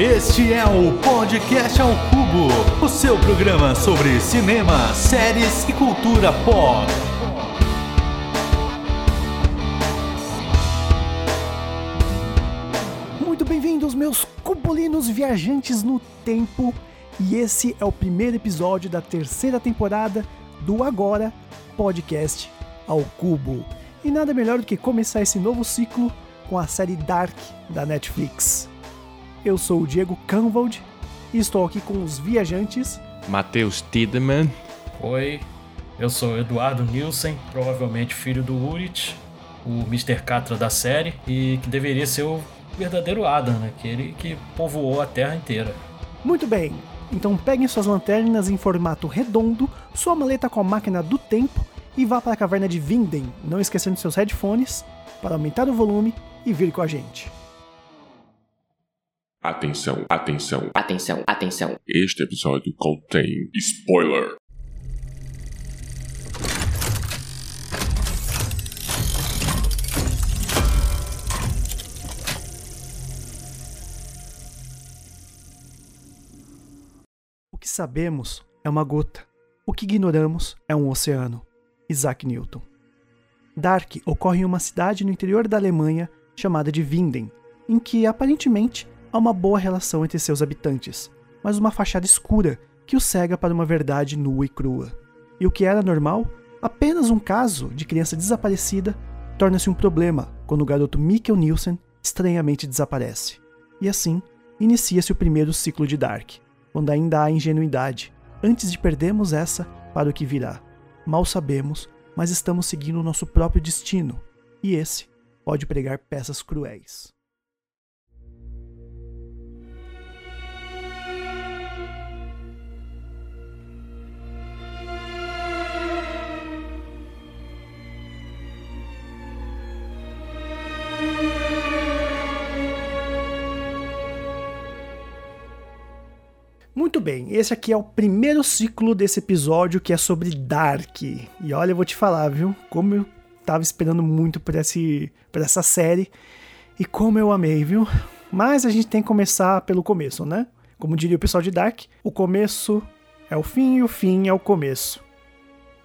Este é o Podcast ao Cubo, o seu programa sobre cinema, séries e cultura pop. Muito bem-vindos, meus cubulinos viajantes no tempo. E esse é o primeiro episódio da terceira temporada do Agora Podcast ao Cubo. E nada melhor do que começar esse novo ciclo com a série Dark da Netflix. Eu sou o Diego Canvold e estou aqui com os viajantes Matheus Tiedemann. Oi, eu sou Eduardo Nielsen, provavelmente filho do Urit, o Mr. Catra da série, e que deveria ser o verdadeiro Adam, né? Aquele que povoou a Terra inteira. Muito bem, então peguem suas lanternas em formato redondo, sua maleta com a máquina do tempo e vá para a caverna de Vinden, não esquecendo seus headphones para aumentar o volume e vir com a gente. Atenção, atenção, Atenção, atenção. este episódio contém spoiler. O que sabemos é uma gota, o que ignoramos é um oceano. Isaac Newton. Dark ocorre em uma cidade no interior da Alemanha chamada de Winden, em que aparentemente há uma boa relação entre seus habitantes, mas uma fachada escura que o cega para uma verdade nua e crua. E o que era normal, apenas um caso de criança desaparecida, torna-se um problema quando o garoto Mikkel Nielsen estranhamente desaparece. E assim, inicia-se o primeiro ciclo de Dark, quando ainda há ingenuidade, antes de perdermos essa para o que virá. Mal sabemos, mas estamos seguindo o nosso próprio destino, e esse pode pregar peças cruéis. Muito bem, esse aqui é o primeiro ciclo desse episódio que é sobre Dark. E olha, eu vou te falar, viu? Como eu tava esperando muito por, esse, por essa série e como eu amei, viu? Mas a gente tem que começar pelo começo, né? Como diria o pessoal de Dark, o começo é o fim e o fim é o começo.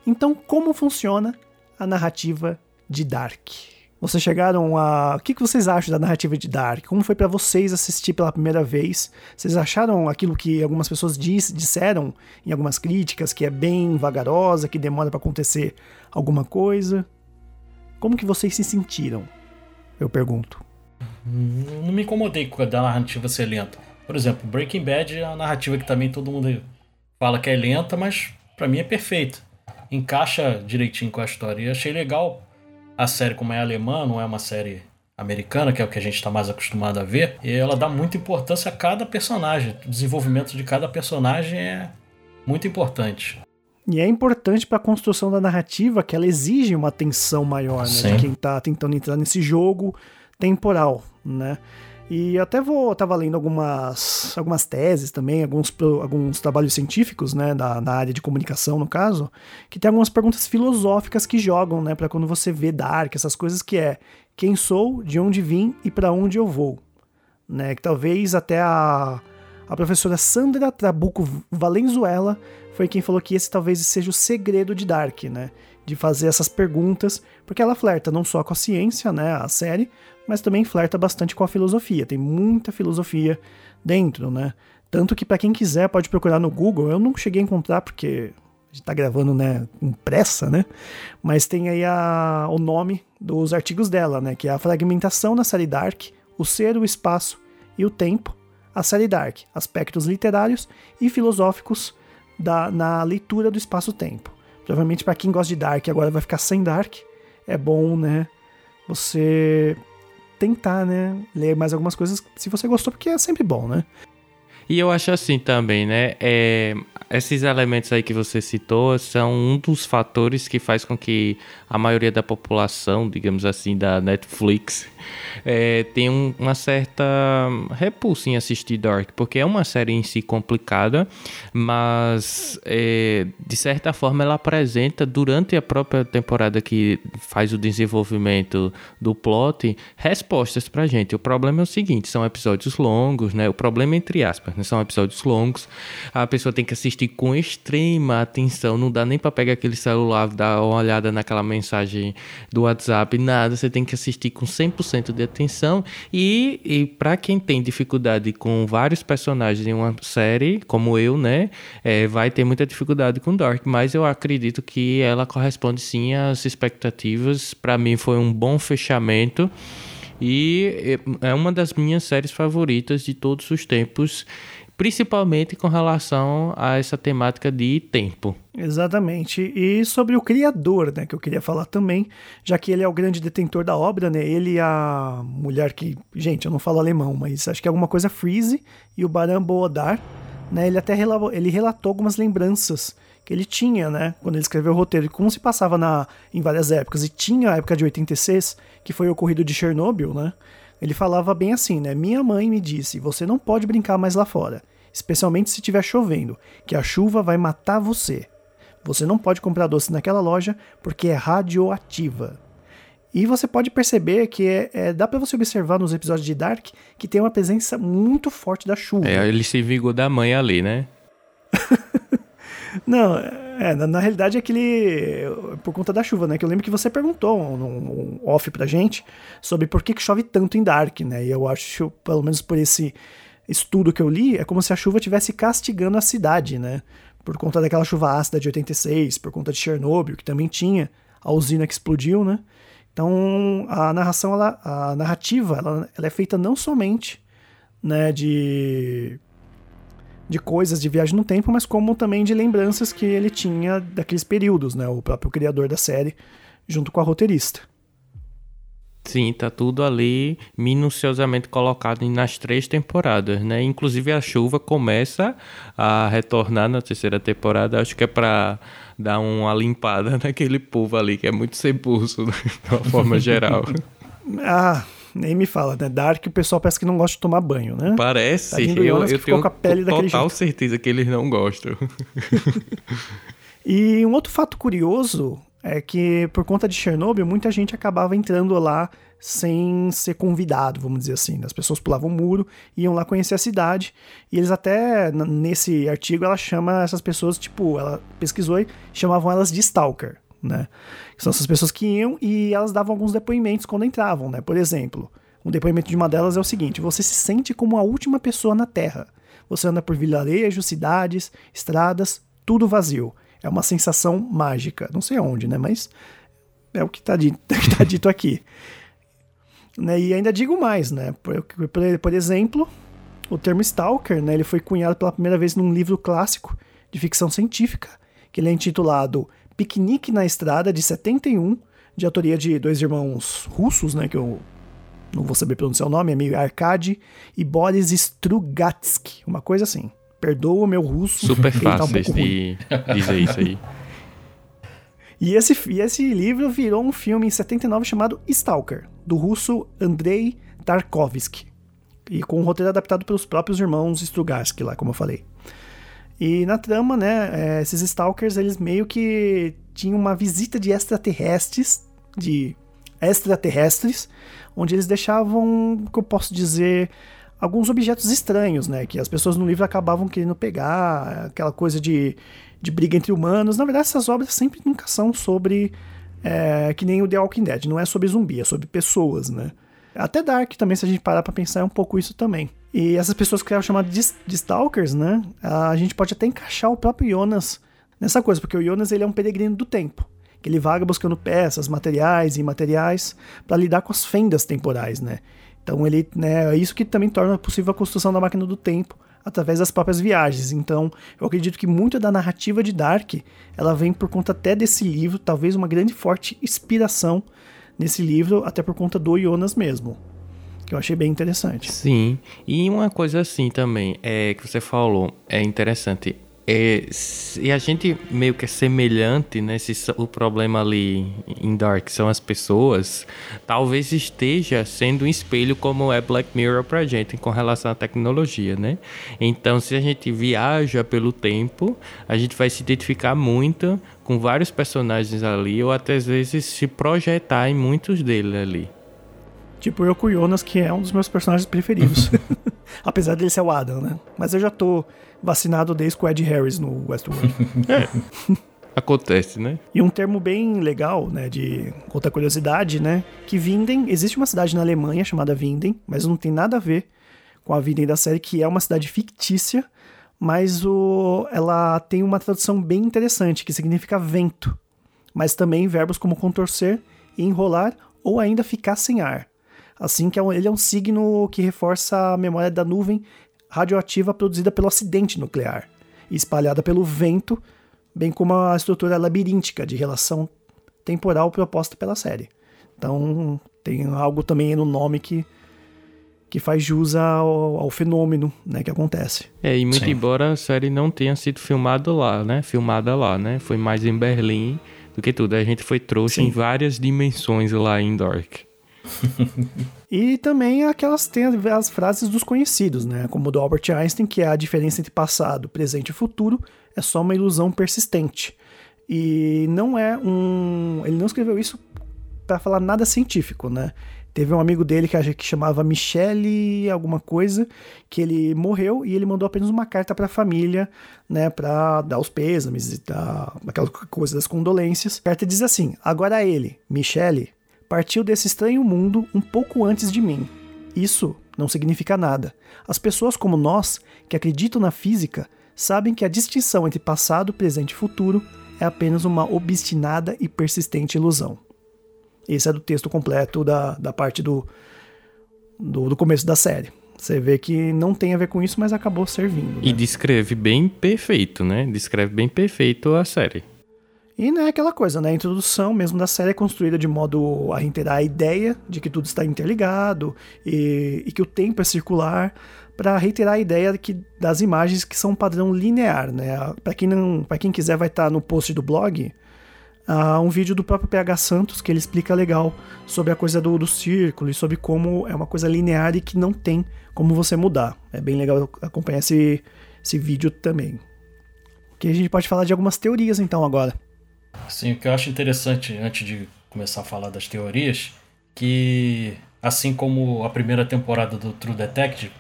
Então, como funciona a narrativa de Dark? Vocês chegaram a. O que vocês acham da narrativa de Dark? Como foi para vocês assistir pela primeira vez? Vocês acharam aquilo que algumas pessoas disseram em algumas críticas, que é bem vagarosa, que demora para acontecer alguma coisa? Como que vocês se sentiram? Eu pergunto. Não me incomodei com a narrativa ser lenta. Por exemplo, Breaking Bad é uma narrativa que também todo mundo fala que é lenta, mas para mim é perfeita. Encaixa direitinho com a história. E achei legal a série, como é alemã, não é uma série americana, que é o que a gente está mais acostumado a ver, e ela dá muita importância a cada personagem. O desenvolvimento de cada personagem é muito importante. E é importante para a construção da narrativa que ela exige uma atenção maior, né, de quem está tentando entrar nesse jogo temporal, né? E até vou tava lendo algumas, algumas teses também, alguns, alguns trabalhos científicos, né, da, na área de comunicação, no caso, que tem algumas perguntas filosóficas que jogam, né, para quando você vê Dark, essas coisas que é quem sou, de onde vim e para onde eu vou, né? Que talvez até a, a professora Sandra Trabuco Valenzuela foi quem falou que esse talvez seja o segredo de Dark, né? De fazer essas perguntas, porque ela flerta não só com a ciência, né, a série, mas também flerta bastante com a filosofia. Tem muita filosofia dentro, né? Tanto que para quem quiser pode procurar no Google. Eu não cheguei a encontrar porque a gente tá gravando, né, com pressa, né? Mas tem aí a, o nome dos artigos dela, né, que é a fragmentação na série Dark, o ser, o espaço e o tempo, a série Dark, aspectos literários e filosóficos da, na leitura do espaço-tempo. Provavelmente para quem gosta de Dark agora vai ficar sem Dark, é bom, né, você tentar, né, ler mais algumas coisas se você gostou, porque é sempre bom, né? E eu acho assim também, né? É, esses elementos aí que você citou são um dos fatores que faz com que a maioria da população, digamos assim, da Netflix, é, tenha um, uma certa repulsa em assistir Dark, porque é uma série em si complicada, mas é, de certa forma ela apresenta durante a própria temporada que faz o desenvolvimento do plot respostas pra gente. O problema é o seguinte, são episódios longos, né? O problema entre aspas, né? São episódios longos. A pessoa tem que assistir com extrema atenção, não dá nem para pegar aquele celular, dar uma olhada naquela mensagem do WhatsApp, nada, você tem que assistir com 100% de atenção e, e para quem tem dificuldade com vários personagens em uma série, como eu, né, é, vai ter muita dificuldade com Dark, mas eu acredito que ela corresponde sim às expectativas. Para mim foi um bom fechamento. E é uma das minhas séries favoritas de todos os tempos, principalmente com relação a essa temática de tempo. Exatamente. E sobre o criador, né, que eu queria falar também, já que ele é o grande detentor da obra, né? Ele e a mulher que, gente, eu não falo alemão, mas acho que é alguma coisa Freeze e o Baran Boodar, né? Ele até relatou, ele relatou algumas lembranças que ele tinha, né, quando ele escreveu o roteiro, como se passava na, em várias épocas, e tinha a época de 86, que foi o ocorrido de Chernobyl, né, ele falava bem assim, né, minha mãe me disse, você não pode brincar mais lá fora, especialmente se estiver chovendo, que a chuva vai matar você. Você não pode comprar doce naquela loja porque é radioativa. E você pode perceber que é, é dá para você observar nos episódios de Dark que tem uma presença muito forte da chuva. É, ele se vingou da mãe ali, né? Não, é, na, na, realidade é aquele. Por conta da chuva, né? Que eu lembro que você perguntou um, um off pra gente sobre por que, que chove tanto em Dark, né? E eu acho, pelo menos por esse estudo que eu li, é como se a chuva estivesse castigando a cidade, né? Por conta daquela chuva ácida de 86, por conta de Chernobyl, que também tinha a usina que explodiu, né? Então a narração, ela, a narrativa, ela, ela é feita não somente né, de de coisas de viagem no tempo, mas como também de lembranças que ele tinha daqueles períodos, né? O próprio criador da série, junto com a roteirista. Sim, tá tudo ali minuciosamente colocado nas três temporadas, né? Inclusive a chuva começa a retornar na terceira temporada, acho que é para dar uma limpada naquele povo ali que é muito ceboso, né? de uma forma geral. ah, nem me fala, né? Dark, o pessoal parece que não gosta de tomar banho, né? Parece. Eu, eu tenho com a pele total certeza que eles não gostam. e um outro fato curioso é que por conta de Chernobyl, muita gente acabava entrando lá sem ser convidado, vamos dizer assim. As pessoas pulavam o muro, iam lá conhecer a cidade, e eles até, nesse artigo, ela chama essas pessoas, tipo, ela pesquisou e chamavam elas de stalker né? São essas pessoas que iam e elas davam alguns depoimentos quando entravam, né? Por exemplo, um depoimento de uma delas é o seguinte: você se sente como a última pessoa na Terra. Você anda por vilarejos, cidades, estradas, tudo vazio. É uma sensação mágica. Não sei aonde, né? Mas é o que está dito, tá dito aqui. Né? E ainda digo mais, né? Por, por, exemplo, o termo Stalker, né? Ele foi cunhado pela primeira vez num livro clássico de ficção científica, que ele é intitulado Piquenique na Estrada, de 71, de autoria de dois irmãos russos, né, que eu não vou saber pronunciar o nome, é meio Arkady e Boris Strugatsky, uma coisa assim. Perdoa o meu russo. Super fácil tá um de dizer isso aí. E esse, e esse livro virou um filme em 79 chamado Stalker, do russo Andrei Tarkovsky. E com um roteiro adaptado pelos próprios irmãos Strugatsky lá, como eu falei. E na trama, né, é, esses stalkers, eles meio que tinham uma visita de extraterrestres, de extraterrestres, onde eles deixavam, o que eu posso dizer, alguns objetos estranhos, né, que as pessoas no livro acabavam querendo pegar, aquela coisa de, de briga entre humanos. Na verdade, essas obras sempre nunca são sobre, é, que nem o The Walking Dead, não é sobre zumbi, é sobre pessoas, né. Até Dark também, se a gente parar pra pensar, é um pouco isso também. E essas pessoas que eram chamadas de, de Stalkers, né? A gente pode até encaixar o próprio Jonas nessa coisa, porque o Jonas ele é um peregrino do tempo. Que ele vaga buscando peças, materiais e imateriais para lidar com as fendas temporais, né? Então ele, né, é isso que também torna possível a construção da máquina do tempo através das próprias viagens. Então, eu acredito que muito da narrativa de Dark, ela vem por conta até desse livro, talvez uma grande forte inspiração nesse livro, até por conta do Jonas mesmo. que eu achei bem interessante. Sim, e uma coisa assim também, é que você falou, é interessante. É, se a gente meio que é semelhante, né? Se o problema ali em Dark são as pessoas, talvez esteja sendo um espelho como é Black Mirror pra gente com relação à tecnologia, né? Então, se a gente viaja pelo tempo, a gente vai se identificar muito com vários personagens ali, ou até às vezes se projetar em muitos deles ali. Tipo eu com o Jonas, que é um dos meus personagens preferidos. Apesar dele ser o Adam, né? Mas eu já tô vacinado desde com o Ed Harris no Westworld. É. Acontece, né? E um termo bem legal, né, de outra curiosidade, né, que Winden, existe uma cidade na Alemanha chamada Winden, mas não tem nada a ver com a Winden da série, que é uma cidade fictícia, mas o, ela tem uma tradução bem interessante, que significa vento, mas também verbos como contorcer, enrolar ou ainda ficar sem ar. Assim que é ele é um signo que reforça a memória da nuvem radioativa produzida pelo acidente nuclear e espalhada pelo vento, bem como a estrutura labiríntica de relação temporal proposta pela série. Então tem algo também no nome que que faz jus ao, ao fenômeno né, que acontece. É, e muito Sim. embora a série não tenha sido filmada lá, né? Filmada lá, né? Foi mais em Berlim do que tudo. A gente foi trouxa Sim. em várias dimensões lá em Dark. E também aquelas tem as frases dos conhecidos, né? Como do Albert Einstein, que é a diferença entre passado, presente e futuro é só uma ilusão persistente. E não é um. Ele não escreveu isso para falar nada científico, né? Teve um amigo dele que, que chamava Michele alguma coisa, que ele morreu e ele mandou apenas uma carta para a família, né, para dar os pêsames e dar aquela coisa das condolências. A carta diz assim: "Agora ele, Michele, partiu desse estranho mundo um pouco antes de mim. Isso não significa nada. As pessoas como nós, que acreditam na física, sabem que a distinção entre passado, presente e futuro é apenas uma obstinada e persistente ilusão. Esse é do texto completo da, da parte do, do, do começo da série. Você vê que não tem a ver com isso, mas acabou servindo. E né? descreve bem perfeito, né? Descreve bem perfeito a série. E não é aquela coisa, né? A introdução mesmo da série é construída de modo a reiterar a ideia de que tudo está interligado e, e que o tempo é circular, para reiterar a ideia que, das imagens que são um padrão linear, né? Para quem não, quem quiser vai estar no post do blog, um vídeo do próprio PH Santos que ele explica legal sobre a coisa do, do círculo e sobre como é uma coisa linear e que não tem como você mudar. É bem legal acompanhar esse, esse vídeo também. Que a gente pode falar de algumas teorias então agora. Sim, o que eu acho interessante, antes de começar a falar das teorias, que assim como a primeira temporada do True Detective,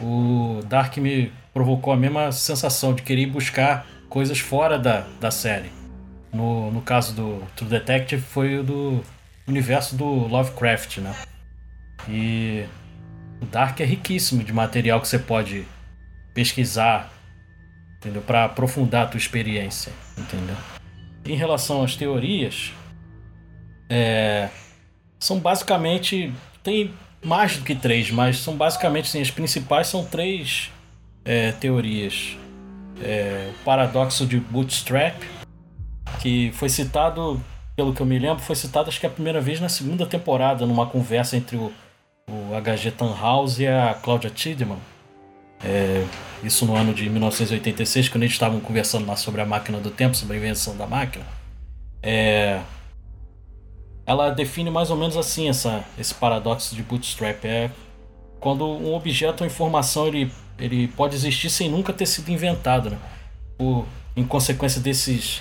o Dark me provocou a mesma sensação de querer buscar coisas fora da, da série. No, no caso do True Detective foi o do universo do Lovecraft, né? E o Dark é riquíssimo de material que você pode pesquisar, entendeu? Para aprofundar a tua experiência, entendeu? Em relação às teorias, é, são basicamente tem mais do que três, mas são basicamente sim, as principais são três é, teorias. É, o paradoxo de Bootstrap, que foi citado, pelo que eu me lembro, foi citado acho que a primeira vez na segunda temporada, numa conversa entre o, o H.G. Tannhaus e a Claudia Tiedemann. É, isso no ano de 1986, quando eles estavam conversando lá sobre a máquina do tempo, sobre a invenção da máquina. É, ela define mais ou menos assim essa, esse paradoxo de Bootstrap. É quando um objeto ou informação ele, ele pode existir sem nunca ter sido inventado. Né? Por, em consequência desses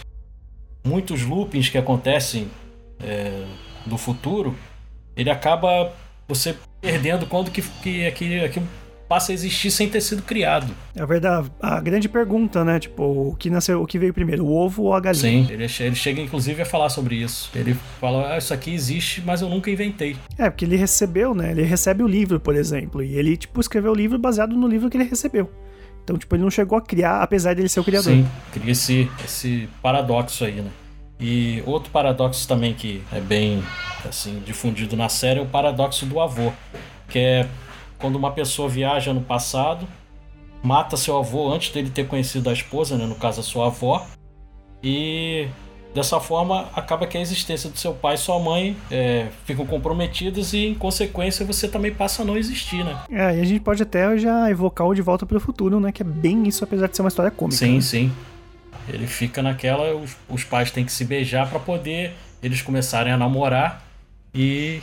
muitos loopings que acontecem é, no futuro, ele acaba você perdendo quando que, que aquilo, aquilo passa a existir sem ter sido criado. É verdade, a grande pergunta, né? Tipo, o que nasceu, o que veio primeiro, o ovo ou a galinha? Sim, ele, ele chega inclusive a falar sobre isso. Ele fala: ah, Isso aqui existe, mas eu nunca inventei. É, porque ele recebeu, né? Ele recebe o livro, por exemplo, e ele, tipo, escreveu o livro baseado no livro que ele recebeu. Então, tipo, ele não chegou a criar, apesar dele ser o criador. Sim, cria esse, esse paradoxo aí, né? E outro paradoxo também que é bem assim difundido na série é o paradoxo do avô, que é quando uma pessoa viaja no passado, mata seu avô antes dele ter conhecido a esposa, né, no caso a sua avó, e Dessa forma, acaba que a existência do seu pai e sua mãe é, ficam comprometidos e, em consequência, você também passa a não existir, né? É, e a gente pode até já evocar o De Volta para o Futuro, né? Que é bem isso, apesar de ser uma história cômica. Sim, né? sim. Ele fica naquela, os, os pais têm que se beijar para poder eles começarem a namorar e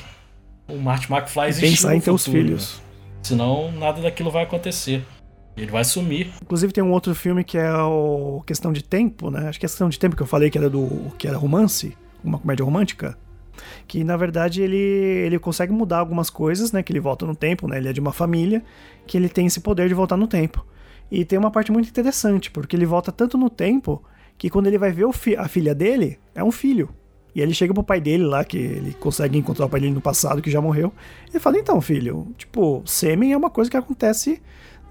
o Marty McFly existir Pensar no em ter os futuro, filhos. Senão, nada daquilo vai acontecer. Ele vai sumir. Inclusive tem um outro filme que é o Questão de Tempo, né? Acho que é Questão de Tempo que eu falei que era do que era romance, uma comédia romântica, que na verdade ele ele consegue mudar algumas coisas, né? Que ele volta no tempo, né? Ele é de uma família que ele tem esse poder de voltar no tempo. E tem uma parte muito interessante, porque ele volta tanto no tempo que quando ele vai ver fi- a filha dele, é um filho. E ele chega pro pai dele lá, que ele consegue encontrar o pai dele no passado, que já morreu. E fala: Então, filho, tipo, sêmen é uma coisa que acontece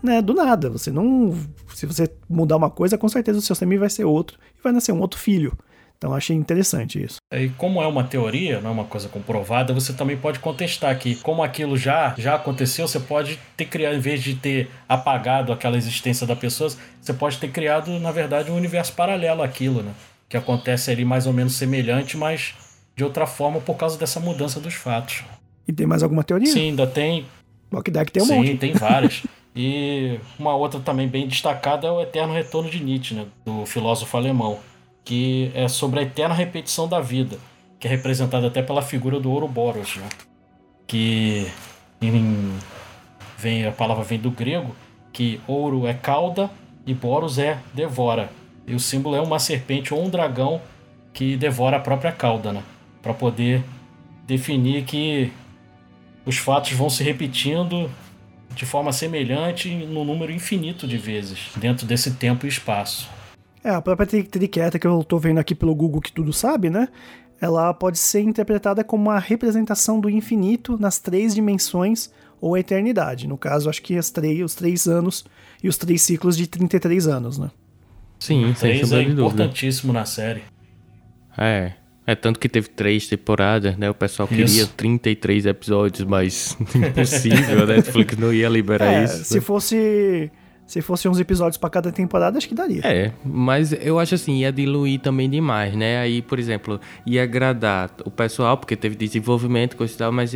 né, do nada. Você não. Se você mudar uma coisa, com certeza o seu sêmen vai ser outro e vai nascer um outro filho. Então achei interessante isso. E como é uma teoria, não é uma coisa comprovada, você também pode contestar que, como aquilo já, já aconteceu, você pode ter criado, em vez de ter apagado aquela existência da pessoa, você pode ter criado, na verdade, um universo paralelo àquilo, né? Que acontece ali mais ou menos semelhante, mas de outra forma por causa dessa mudança dos fatos. E tem mais alguma teoria? Sim, ainda tem. Walk Deck tem um Sim, monte. tem várias. E uma outra também bem destacada é o Eterno Retorno de Nietzsche, né, do filósofo alemão, que é sobre a eterna repetição da vida, que é representada até pela figura do Ouroboros, né, que em- vem a palavra vem do grego, que ouro é cauda e boros é devora. E o símbolo é uma serpente ou um dragão que devora a própria cauda, né, para poder definir que os fatos vão se repetindo de forma semelhante no número infinito de vezes dentro desse tempo e espaço. É, a própria tri- triqueta que eu tô vendo aqui pelo Google que tudo sabe, né? Ela pode ser interpretada como uma representação do infinito nas três dimensões ou a eternidade. No caso, acho que as três, os três anos e os três ciclos de 33 anos, né? Sim, sem Três é sombra de dúvida. importantíssimo na série. É. É tanto que teve três temporadas, né? O pessoal queria Isso. 33 episódios, mas impossível, a Netflix não ia liberar É, isso. se fosse se fosse uns episódios pra cada temporada, acho que daria. É, mas eu acho assim, ia diluir também demais, né? Aí, por exemplo, ia agradar o pessoal, porque teve desenvolvimento, coisa e tal, mas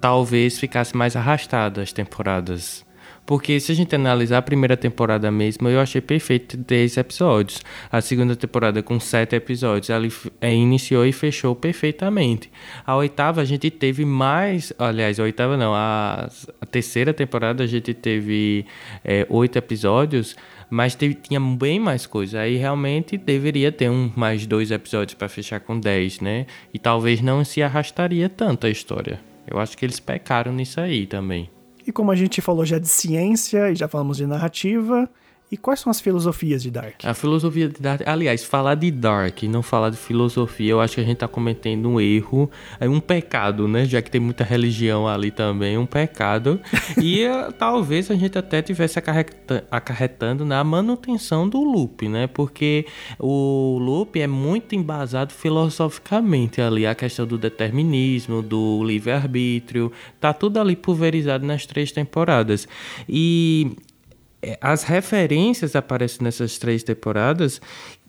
talvez ficasse mais arrastado as temporadas. Porque se a gente analisar a primeira temporada mesmo, eu achei perfeito 10 episódios. A segunda temporada com 7 episódios, ela eh, iniciou e fechou perfeitamente. A oitava a gente teve mais, aliás, a oitava não, a, a terceira temporada a gente teve eh, oito episódios, mas teve, tinha bem mais coisa. Aí realmente deveria ter um mais dois episódios para fechar com 10, né? E talvez não se arrastaria tanto a história. Eu acho que eles pecaram nisso aí também. E como a gente falou já de ciência e já falamos de narrativa, e quais são as filosofias de Dark? A filosofia de Dark. Aliás, falar de Dark e não falar de filosofia, eu acho que a gente tá cometendo um erro, é um pecado, né? Já que tem muita religião ali também, um pecado. e eh, talvez a gente até tivesse acarreta- acarretando na manutenção do loop, né? Porque o loop é muito embasado filosoficamente ali, a questão do determinismo, do livre-arbítrio, tá tudo ali pulverizado nas três temporadas. E é, as referências aparecem nessas três temporadas.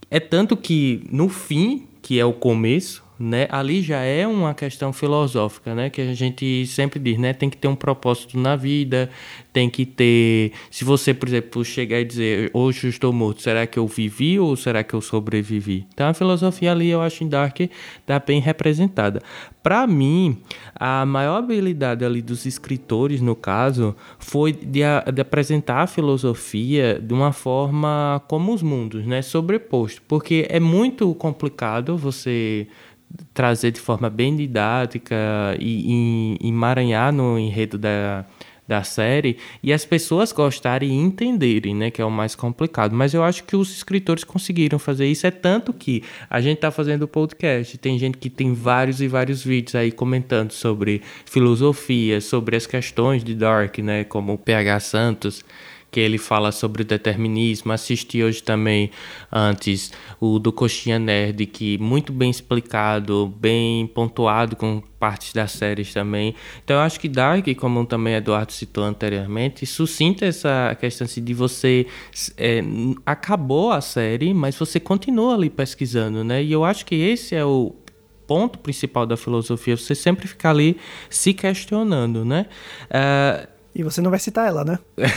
É tanto que no fim, que é o começo, né, ali já é uma questão filosófica, né, que a gente sempre diz, né, tem que ter um propósito na vida, tem que ter, se você, por exemplo, chegar e dizer, hoje eu estou morto, será que eu vivi ou será que eu sobrevivi? Então a filosofia ali eu acho em Dark tá bem representada. Para mim, a maior habilidade ali dos escritores, no caso, foi de, a- de apresentar a filosofia de uma forma como os mundos, né? Sobreposto. Porque é muito complicado você trazer de forma bem didática e, e emaranhar no enredo da, da série e as pessoas gostarem e entenderem, né, que é o mais complicado. Mas eu acho que os escritores conseguiram fazer isso, é tanto que a gente tá fazendo podcast, tem gente que tem vários e vários vídeos aí comentando sobre filosofia, sobre as questões de Dark, né, como o PH Santos, que ele fala sobre o determinismo. Assisti hoje também, antes, o do Coxinha Nerd, que muito bem explicado, bem pontuado com partes das séries também. Então eu acho que Dark, como também Eduardo citou anteriormente, suscita essa questão assim, de você é, acabou a série, mas você continua ali pesquisando, né? E eu acho que esse é o ponto principal da filosofia, você sempre ficar ali se questionando, né? Uh, e você não vai citar ela, né?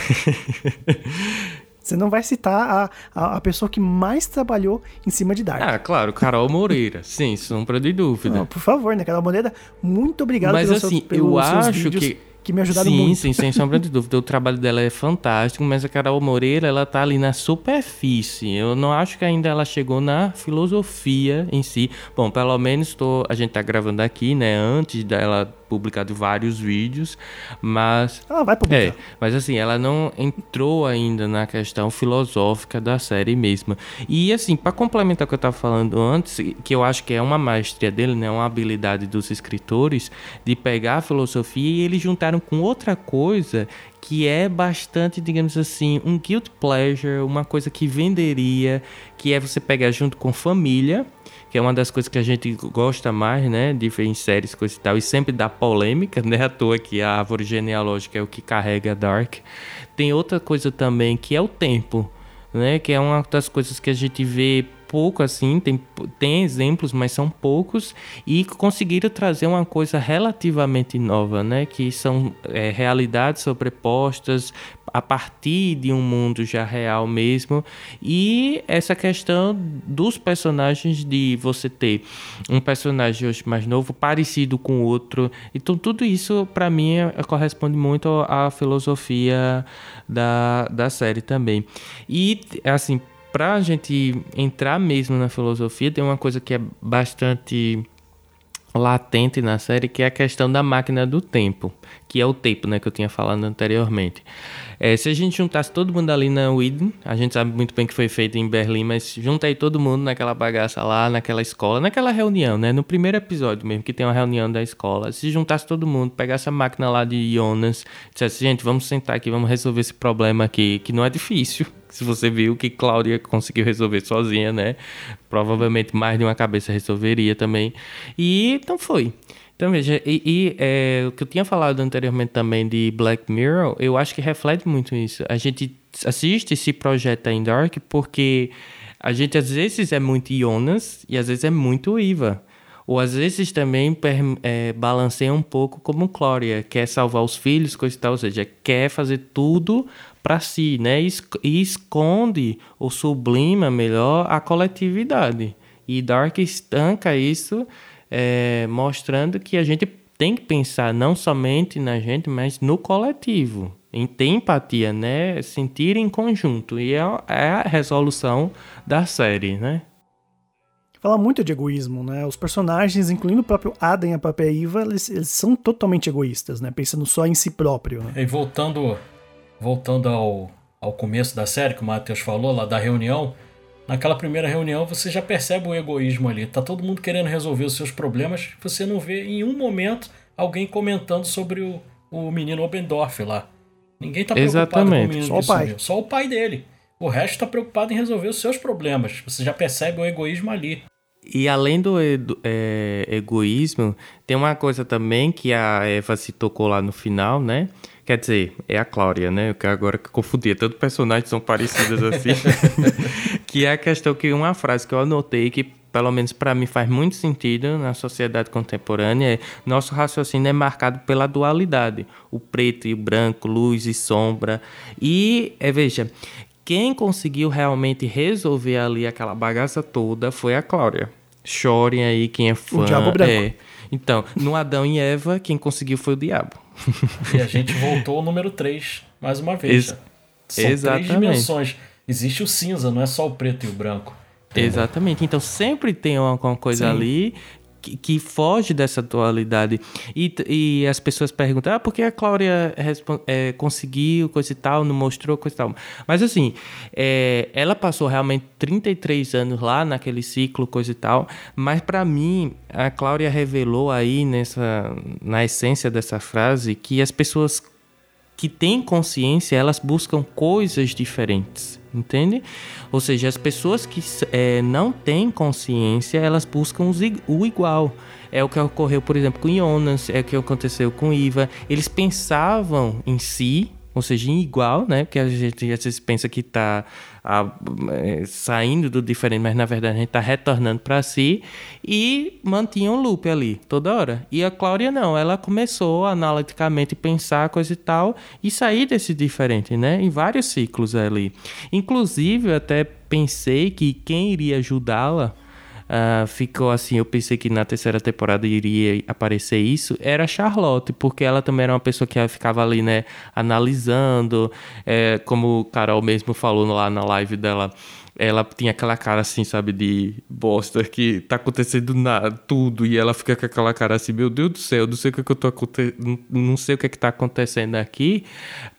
Você não vai citar a, a, a, pessoa que mais trabalhou em cima de Dark. Ah, claro, Carol Moreira. Sim, sombra de dúvida. Não, por favor, né, Carol Moreira? Muito obrigado Mas, assim, seu, pelos eu acho que que me ajudaram sim, muito. Sim, sem sombra de dúvida. O trabalho dela é fantástico, mas a Carol Moreira, ela tá ali na superfície. Eu não acho que ainda ela chegou na filosofia em si. Bom, pelo menos tô, a gente tá gravando aqui, né, antes dela publicado vários vídeos, mas ela vai publicar. É, mas assim, ela não entrou ainda na questão filosófica da série mesma. E assim, para complementar o que eu estava falando antes, que eu acho que é uma maestria dele, né, uma habilidade dos escritores de pegar a filosofia e eles juntaram com outra coisa que é bastante, digamos assim, um guilt pleasure, uma coisa que venderia, que é você pegar junto com família que é uma das coisas que a gente gosta mais, né, de ver em séries, coisa e tal, e sempre dá polêmica, né, à toa que a árvore genealógica é o que carrega Dark. Tem outra coisa também, que é o tempo, né, que é uma das coisas que a gente vê pouco assim, tem, tem exemplos, mas são poucos, e conseguiram trazer uma coisa relativamente nova, né? Que são é, realidades sobrepostas a partir de um mundo já real mesmo, e essa questão dos personagens de você ter um personagem hoje mais novo parecido com outro, então tudo isso para mim é, corresponde muito à filosofia da, da série também. E assim, para a gente entrar mesmo na filosofia, tem uma coisa que é bastante latente na série, que é a questão da máquina do tempo, que é o tempo, né, que eu tinha falado anteriormente. É, se a gente juntasse todo mundo ali na Whedon, a gente sabe muito bem que foi feito em Berlim, mas junta aí todo mundo naquela bagaça lá, naquela escola, naquela reunião, né, no primeiro episódio mesmo, que tem uma reunião da escola, se juntasse todo mundo, pegasse a máquina lá de Jonas, dissesse, gente, vamos sentar aqui, vamos resolver esse problema aqui, que não é difícil, se você viu que Cláudia conseguiu resolver sozinha, né? Provavelmente mais de uma cabeça resolveria também. E então foi. Então veja, e, e é, o que eu tinha falado anteriormente também de Black Mirror, eu acho que reflete muito isso. A gente assiste esse projeto em Dark porque a gente às vezes é muito Jonas e às vezes é muito Iva. Ou às vezes também é, balanceia um pouco como Clória, quer salvar os filhos, coisa e tal, ou seja, quer fazer tudo para si, né? E esconde ou sublima melhor a coletividade. E Dark estanca isso, é, mostrando que a gente tem que pensar não somente na gente, mas no coletivo. Em ter empatia, né? Sentir em conjunto. E é, é a resolução da série, né? fala muito de egoísmo, né? Os personagens, incluindo o próprio Adam e a própria Eva, eles, eles são totalmente egoístas, né? Pensando só em si próprio. Né? E voltando, voltando ao, ao começo da série, que o Matheus falou, lá da reunião, naquela primeira reunião você já percebe o egoísmo ali. Tá todo mundo querendo resolver os seus problemas, você não vê em um momento alguém comentando sobre o, o menino Obendorf lá. Ninguém tá preocupado Exatamente. com o menino só o pai. Só o pai dele. O resto está preocupado em resolver os seus problemas. Você já percebe o egoísmo ali. E além do é, egoísmo, tem uma coisa também que a Eva se tocou lá no final, né? Quer dizer, é a Cláudia, né? Que agora que confundi, tanto personagens são parecidos assim. que é a questão que uma frase que eu anotei que pelo menos para mim faz muito sentido na sociedade contemporânea, é nosso raciocínio é marcado pela dualidade, o preto e o branco, luz e sombra. E é, veja, quem conseguiu realmente resolver ali aquela bagaça toda foi a Cláudia. Chorem aí quem é fã. O diabo branco. É. Então, no Adão e Eva, quem conseguiu foi o diabo. E a gente voltou ao número 3, mais uma vez. Ex São Exatamente. três dimensões. Existe o cinza, não é só o preto e o branco. Exatamente. Então sempre tem alguma coisa Sim. ali que, que, foge dessa dualidade. E, e as pessoas perguntam, ah, por que a Cláudia é, conseguiu coisa e tal, não mostrou coisa e tal. Mas assim, é, ela passou realmente 33 anos lá naquele ciclo, coisa e tal. Mas para mim, a Cláudia revelou aí nessa, na essência dessa frase que as pessoas que têm consciência, elas buscam coisas diferentes, entende? Ou seja, as pessoas que é, não têm consciência, elas buscam o igual. É o que ocorreu, por exemplo, com Jonas, é o que aconteceu com Iva. Eles pensavam em si, ou seja, em igual, né? Porque a gente às vezes pensa que está é, saindo do diferente, mas na verdade a gente está retornando para si e mantinha um loop ali toda hora. E a Cláudia não, ela começou analiticamente pensar coisa e tal e sair desse diferente, né? Em vários ciclos ali. Inclusive, eu até pensei que quem iria ajudá-la uh, ficou assim. Eu pensei que na terceira temporada iria aparecer isso. Era a Charlotte, porque ela também era uma pessoa que ficava ali, né, analisando. É, como o Carol mesmo falou lá na live dela ela tinha aquela cara assim, sabe, de bosta, que tá acontecendo nada, tudo, e ela fica com aquela cara assim, meu Deus do céu, não sei o que, é que eu tô acontecendo, não sei o que é que tá acontecendo aqui,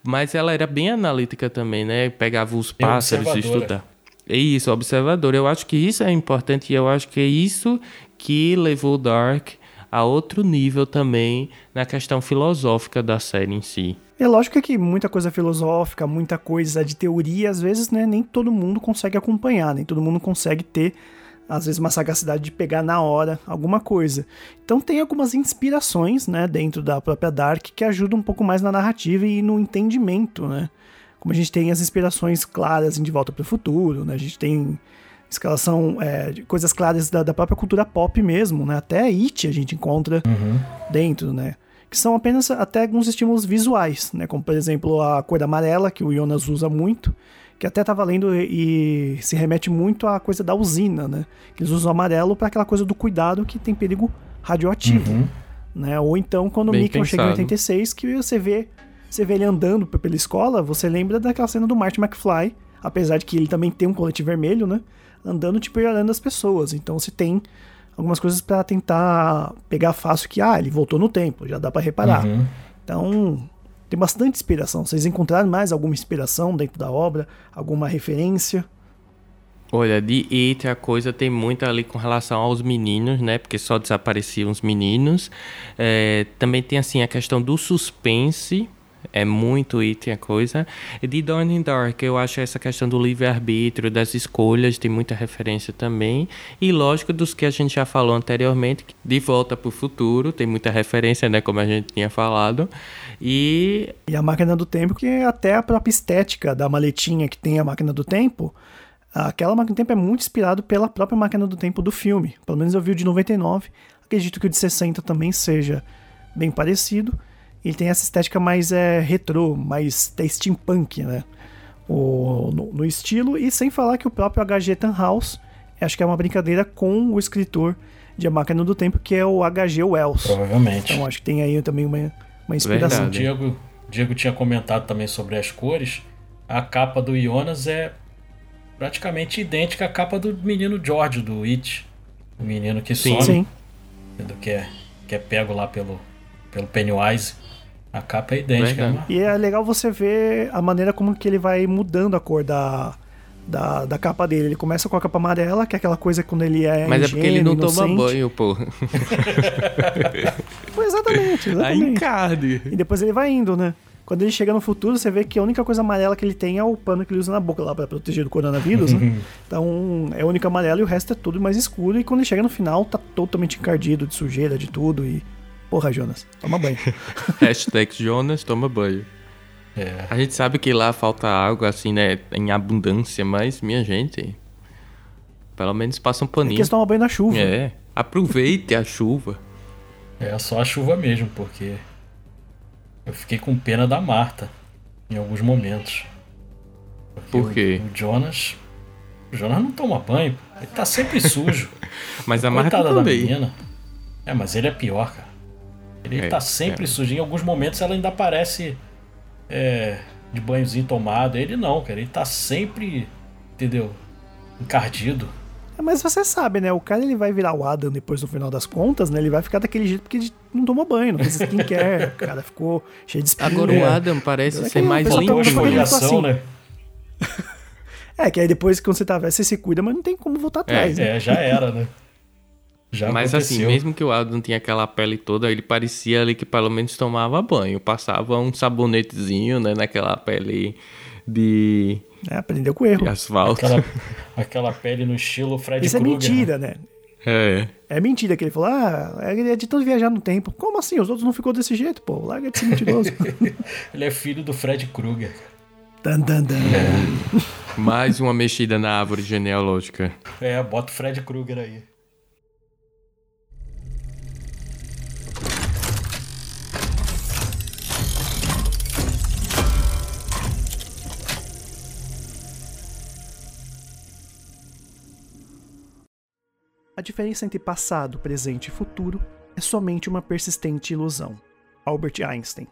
mas ela era bem analítica também, né? Pegava os pássaros e estudava. É isso, observador. Eu acho que isso é importante e eu acho que é isso que levou Dark a outro nível também na questão filosófica da série em si. É lógico que muita coisa filosófica, muita coisa de teoria, às vezes, né, nem todo mundo consegue acompanhar, nem todo mundo consegue ter, às vezes, uma sagacidade de pegar na hora alguma coisa. Então tem algumas inspirações, né, dentro da própria Dark que ajudam um pouco mais na narrativa e no entendimento, né? Como a gente tem as inspirações claras em De Volta para o Futuro, né? A gente tem escalação, é, de coisas claras da, da, própria cultura pop mesmo, né? Até It a gente encontra uhum. dentro, né? Que são apenas até alguns estímulos visuais, né? Como, por exemplo, a cor amarela, que o Jonas usa muito, que até tá valendo e, e se remete muito à coisa da usina, né? Que eles usam amarelo para aquela coisa do cuidado que tem perigo radioativo, uhum. né? Ou então, quando Bem o Mickey chega em 86, que você vê você vê ele andando pela escola, você lembra daquela cena do Marty McFly, apesar de que ele também tem um colete vermelho, né? Andando, tipo, e olhando as pessoas. Então você tem algumas coisas para tentar pegar fácil que, ah, ele voltou no tempo, já dá para reparar. Uhum. Então, tem bastante inspiração. Vocês encontraram mais alguma inspiração dentro da obra? Alguma referência? Olha, de It a coisa tem muito ali com relação aos meninos, né? Porque só desapareciam os meninos. É, também tem assim a questão do suspense, é muito it a coisa. De Dawn in Dark, eu acho essa questão do livre-arbítrio, das escolhas, tem muita referência também. E lógico, dos que a gente já falou anteriormente, De Volta para o Futuro, tem muita referência, né? Como a gente tinha falado. E... E a Máquina do Tempo, que é até a própria estética da maletinha que tem a Máquina do Tempo... Aquela máquina do tempo é muito inspirado pela própria máquina do tempo do filme. Pelo menos eu vi o de 99. Acredito que o de 60 também seja bem parecido ele tem essa estética mais é, retrô, mais é steampunk, né? O, no, no, estilo, e sem falar que o próprio H.G. Tannhaus, acho que é uma brincadeira com o escritor de A Máquina do Tempo, que é o H.G. Wells. Provavelmente. Então acho que tem aí também uma, uma inspiração. O Diego, Diego tinha comentado também sobre as cores. A capa do Jonas é praticamente idêntica à capa do menino George, do It. O menino que some. Sim. Que é, que é pego lá pelo, pelo Pennywise. A capa é idêntica. Né? E é legal você ver a maneira como que ele vai mudando a cor da, da, da capa dele. Ele começa com a capa amarela, que é aquela coisa quando ele é Mas é porque ele não inocente. toma banho, pô. Foi exatamente, exatamente. A E depois ele vai indo, né? Quando ele chega no futuro, você vê que a única coisa amarela que ele tem é o pano que ele usa na boca lá para proteger do coronavírus, né? Então é o único amarelo e o resto é tudo mais escuro. E quando ele chega no final, tá totalmente encardido de sujeira, de tudo. E Porra, Jonas, toma banho. Hashtag Jonas, toma banho. É. A gente sabe que lá falta água, assim, né, em abundância, mas, minha gente, pelo menos passa um paninho. É que eles tomam banho na chuva. É, aproveite a chuva. É só a chuva mesmo, porque eu fiquei com pena da Marta em alguns momentos. Porque Por quê? O, o Jonas. O Jonas não toma banho, ele tá sempre sujo. mas a Marta também. menina. É, mas ele é pior, cara. Ele é, tá sempre é. sujo. Em alguns momentos ela ainda aparece é, de banhozinho tomado. Ele não, cara. Ele tá sempre, entendeu? Encardido. É, mas você sabe, né? O cara ele vai virar o Adam depois no final das contas, né? Ele vai ficar daquele jeito porque ele não tomou banho, não fez skincare. o cara ficou cheio de espinha. Agora o Adam parece ser mais limpo. Assim. Né? É, que aí depois que você tá velho, você se cuida, mas não tem como voltar atrás. É, né? é já era, né? Já Mas assim, aconteceu. mesmo que o Adam tinha aquela pele toda, ele parecia ali que pelo menos tomava banho. Passava um sabonetezinho, né, naquela pele de, É, aprendeu com erro. de asfalto. Aquela, aquela pele no estilo Fred Isso é Krueger. né? mentira, né? É. É mentira que ele falou, ah, ele é de tanto viajar no tempo. Como assim? Os outros não ficou desse jeito, pô. Larga de ser mentiroso. Ele é filho do Fred Krueger. dan, dan, dan. Mais uma mexida na árvore genealógica. É, bota o Fred Krueger aí. A diferença entre passado, presente e futuro é somente uma persistente ilusão. Albert Einstein.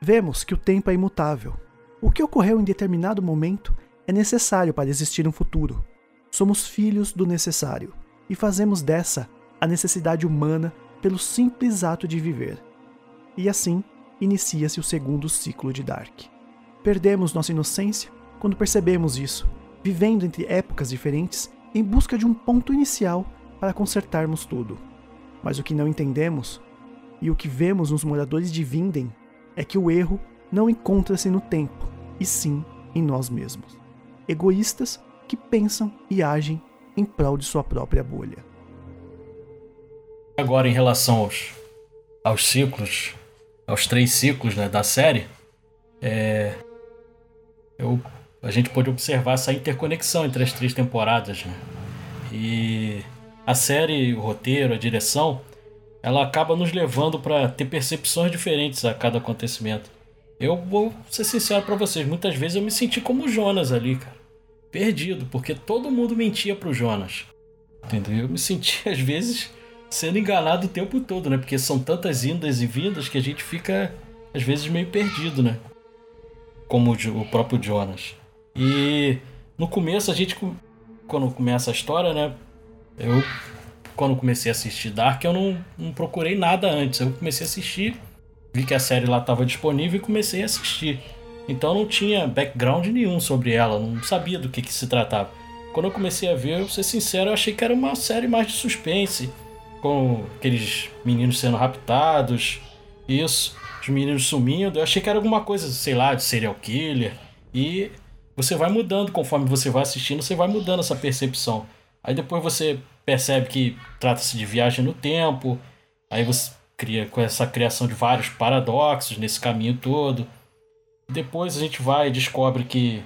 Vemos que o tempo é imutável. O que ocorreu em determinado momento é necessário para existir um futuro. Somos filhos do necessário e fazemos dessa a necessidade humana pelo simples ato de viver. E assim inicia-se o segundo ciclo de Dark. Perdemos nossa inocência quando percebemos isso, vivendo entre épocas diferentes em busca de um ponto inicial para consertarmos tudo. Mas o que não entendemos e o que vemos nos moradores de Vinden é que o erro não encontra-se no tempo, e sim em nós mesmos. Egoístas que pensam e agem em prol de sua própria bolha. Agora, em relação aos, aos ciclos, aos três ciclos né, da série, é, eu, a gente pode observar essa interconexão entre as três temporadas. Né? E a série, o roteiro, a direção, ela acaba nos levando para ter percepções diferentes a cada acontecimento. Eu vou ser sincero para vocês, muitas vezes eu me senti como o Jonas ali, cara. Perdido, porque todo mundo mentia pro Jonas. Entendeu? Eu me senti, às vezes, sendo enganado o tempo todo, né? Porque são tantas indas e vindas que a gente fica, às vezes, meio perdido, né? Como o próprio Jonas. E no começo, a gente, quando começa a história, né? Eu, quando comecei a assistir Dark, eu não, não procurei nada antes. Eu comecei a assistir, vi que a série lá estava disponível e comecei a assistir. Então não tinha background nenhum sobre ela, não sabia do que, que se tratava. Quando eu comecei a ver, eu ser sincero, eu achei que era uma série mais de suspense, com aqueles meninos sendo raptados, isso, os meninos sumindo. Eu achei que era alguma coisa, sei lá, de serial killer. E você vai mudando conforme você vai assistindo, você vai mudando essa percepção. Aí depois você percebe que trata-se de viagem no tempo, aí você cria com essa criação de vários paradoxos nesse caminho todo. Depois a gente vai e descobre que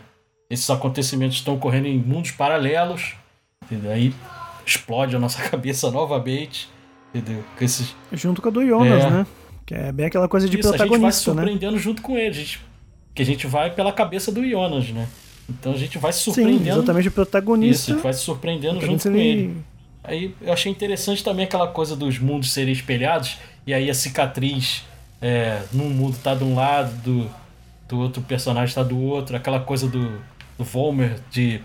esses acontecimentos estão ocorrendo em mundos paralelos. Entendeu? Aí explode a nossa cabeça novamente. Entendeu? Com esses... Junto com a do Jonas, É. né? Que é bem aquela coisa de Isso, a gente vai se protagonista, né? surpreendendo junto com ele. A gente... Que a gente vai pela cabeça do Jonas, né? Então a gente vai se Sim, surpreendendo. exatamente o Isso, protagonista. a gente vai se surpreendendo junto com ele. ele- Aí eu achei interessante também aquela coisa dos mundos serem espelhados, e aí a cicatriz é, num mundo tá de um lado, do, do outro personagem tá do outro, aquela coisa do, do Volmer de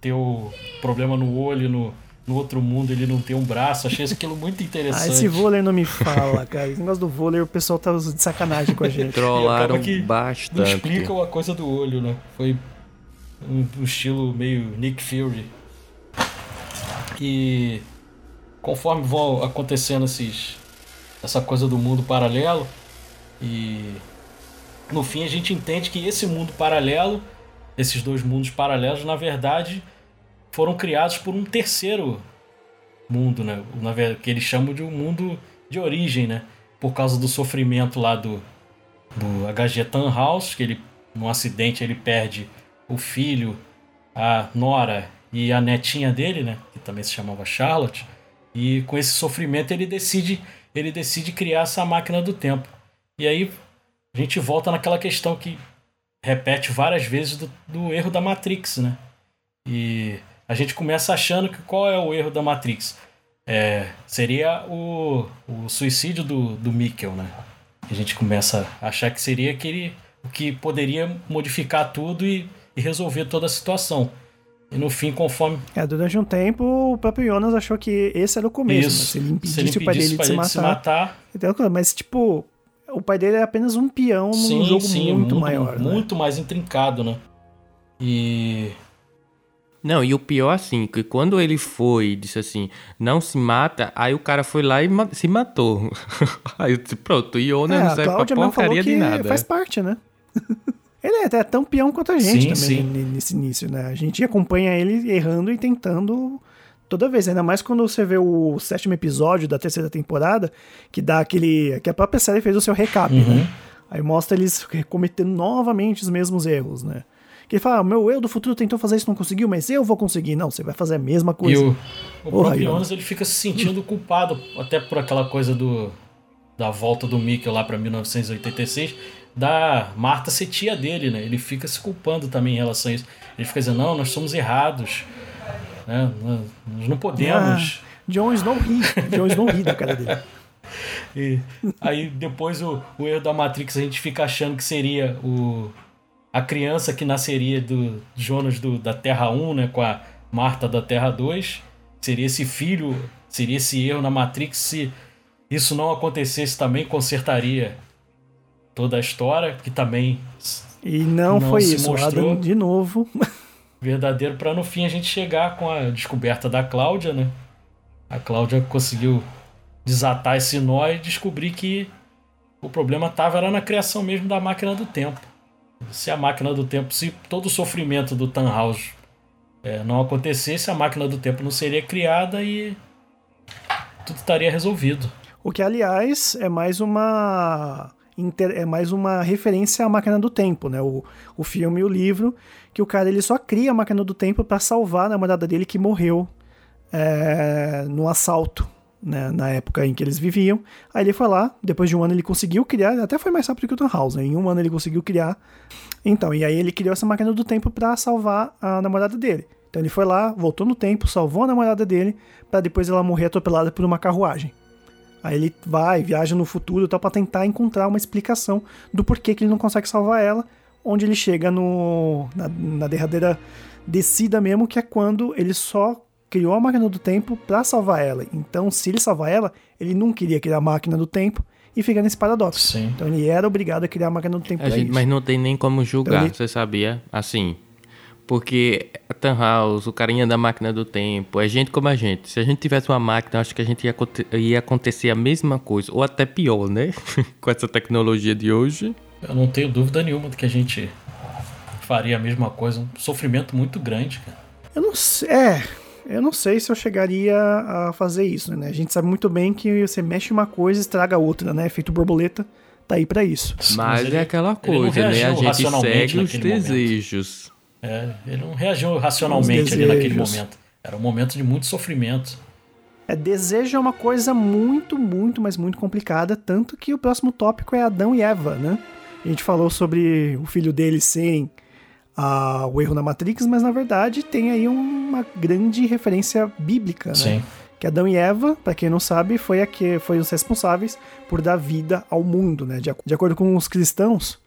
ter o problema no olho, no, no outro mundo ele não tem um braço, achei aquilo muito Ah, interessante. esse vôlei não me fala, cara. Esse negócio do vôlei, o pessoal tá de sacanagem com a gente. Trollaram que Não bastante. explicam a coisa do olho, né? Foi um, um estilo meio Nick Fury. E conforme vão acontecendo esses, essa coisa do mundo paralelo, e no fim a gente entende que esse mundo paralelo, esses dois mundos paralelos, na verdade, foram criados por um terceiro mundo, né? Que eles chamam de um mundo de origem, né? Por causa do sofrimento lá do, do HG Tannhaus, que ele, num acidente, ele perde o filho, a nora e a netinha dele, né? Que também se chamava Charlotte. E com esse sofrimento ele decide, ele decide criar essa máquina do tempo. E aí a gente volta naquela questão que repete várias vezes do, do erro da Matrix, né? E a gente começa achando que qual é o erro da Matrix? É, seria o, o suicídio do, do Mikkel, né? A gente começa a achar que seria aquele o que poderia modificar tudo e, e resolver toda a situação. E no fim, conforme É, durante um tempo, o próprio Jonas achou que esse era o começo. né? isso, Se ele impedisse, o pai dele de se matar. matar Então, mas, tipo, o pai dele é apenas um peão num sim, jogo sim, muito, maior. né? muito mais intrincado, né? E Não, e o pior assim, que quando ele foi e disse assim, não se mata, aí o cara foi lá e ma se matou. aí eu disse, pronto, o Iona É, não a serve pra porcaria que de nada. faz parte, né? ele é até tão peão quanto a gente Sim, também sim. nesse início, né? A gente acompanha ele errando e tentando toda vez, ainda mais quando você vê o sétimo episódio da terceira temporada, que dá aquele. que a própria série fez o seu recap, Uhum. né? Aí mostra eles cometendo novamente os mesmos erros, né? Que ele fala, ah, meu eu do futuro tentou fazer isso, não conseguiu, mas eu vou conseguir. Não, você vai fazer a mesma E coisa. o, o Porra, próprio. Jonas ele fica se sentindo culpado, até por aquela coisa do da volta do Mickey lá pra 1986, da Marta ser tia dele, né? Ele fica se culpando também em relação a isso. Ele fica dizendo, não, nós somos errados, né? Nós não podemos. Ah, Jon Snow ri. Jon Snow ri da cara dele. E aí depois o, o erro da Matrix a gente fica achando que seria o a criança que nasceria do Jonas do, da Terra 1, né, com a Marta da Terra 2. Seria esse filho, seria esse erro na Matrix. Se isso não acontecesse também, consertaria toda a história, que também E não, Não foi se isso. Mostrou. Adam, de novo, verdadeiro para no fim a gente chegar com a descoberta da Cláudia, né? A Cláudia conseguiu desatar esse nó e descobrir que o problema estava era na criação mesmo da máquina do tempo. Se a máquina do tempo, se todo o sofrimento do Tannhaus é, não acontecesse, a máquina do tempo não seria criada e tudo estaria resolvido. O que, aliás, é mais uma. É mais uma referência à máquina do tempo, né? O, o filme e o livro, que o cara ele só cria a máquina do tempo para salvar a namorada dele que morreu é, no assalto, né? Na época em que eles viviam. Aí ele foi lá, depois de um ano ele conseguiu criar, até foi mais rápido que o Tannhauser, em um ano ele conseguiu criar. Então, e aí ele criou essa máquina do tempo para salvar a namorada dele. Então ele foi lá, voltou no tempo, salvou a namorada dele, para depois ela morrer atropelada por uma carruagem. Aí ele vai, viaja no futuro tal para tentar encontrar uma explicação do porquê que ele não consegue salvar ela, onde ele chega no na, na derradeira descida mesmo, que é quando ele só criou a máquina do tempo para salvar ela. Então, se ele salvar ela, ele não queria criar a máquina do tempo e fica nesse paradoxo. Sim. Então ele era obrigado a criar a máquina do tempo A pra gente, isso. mas não tem nem como julgar, Então ele- você sabia? Assim, porque a Tannhaus, o carinha da máquina do tempo, é gente como a gente. Se a gente tivesse uma máquina, acho que a gente ia, ia acontecer a mesma coisa, ou até pior, né? Com essa tecnologia de hoje. Eu não tenho dúvida nenhuma de que a gente faria a mesma coisa. Um sofrimento muito grande, cara. Eu não sei. É, eu não sei se eu chegaria a fazer isso, né? A gente sabe muito bem que você mexe uma coisa e estraga outra, né? Efeito borboleta tá aí pra isso. Mas, ele- é aquela ele não coisa, né? A reagiu gente racionalmente segue os momento. desejos. É, ele não reagiu racionalmente ali naquele momento. Era um momento de muito sofrimento. É, desejo é uma coisa muito, muito, mas muito complicada, tanto que o próximo tópico é Adão e Eva, né? A gente falou sobre o filho deles serem o erro na Matrix, mas na verdade tem aí uma grande referência bíblica, né? Sim. que Adão e Eva, para quem não sabe, foi a que foi os responsáveis por dar vida ao mundo, né? De, de acordo com os cristãos,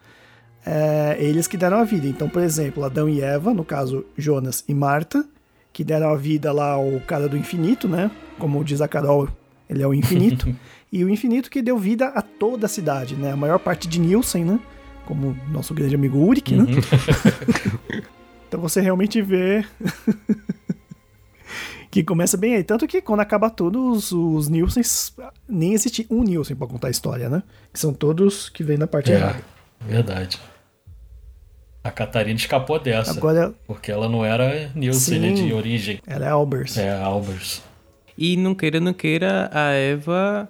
é, eles que deram a vida. Então, por exemplo, Adão e Eva, no caso Jonas e Marta, que deram a vida lá ao cara do infinito, né? Como diz a Carol, ele é o infinito. e o infinito que deu vida a toda a cidade, né? A maior parte de Nielsen, né? Como nosso grande amigo Uric, né? Então você realmente vê que começa bem aí. Tanto que quando acaba tudo, os, os Nielsens. Nem existe um Nielsen pra contar a história, né? Que são todos que vêm na parte É, errada. verdade. A Catarina escapou dessa. Agora, Porque ela não era Nielsen né, Sim. de origem. ela é Albers. É, Albers. E não queira, não queira, a Eva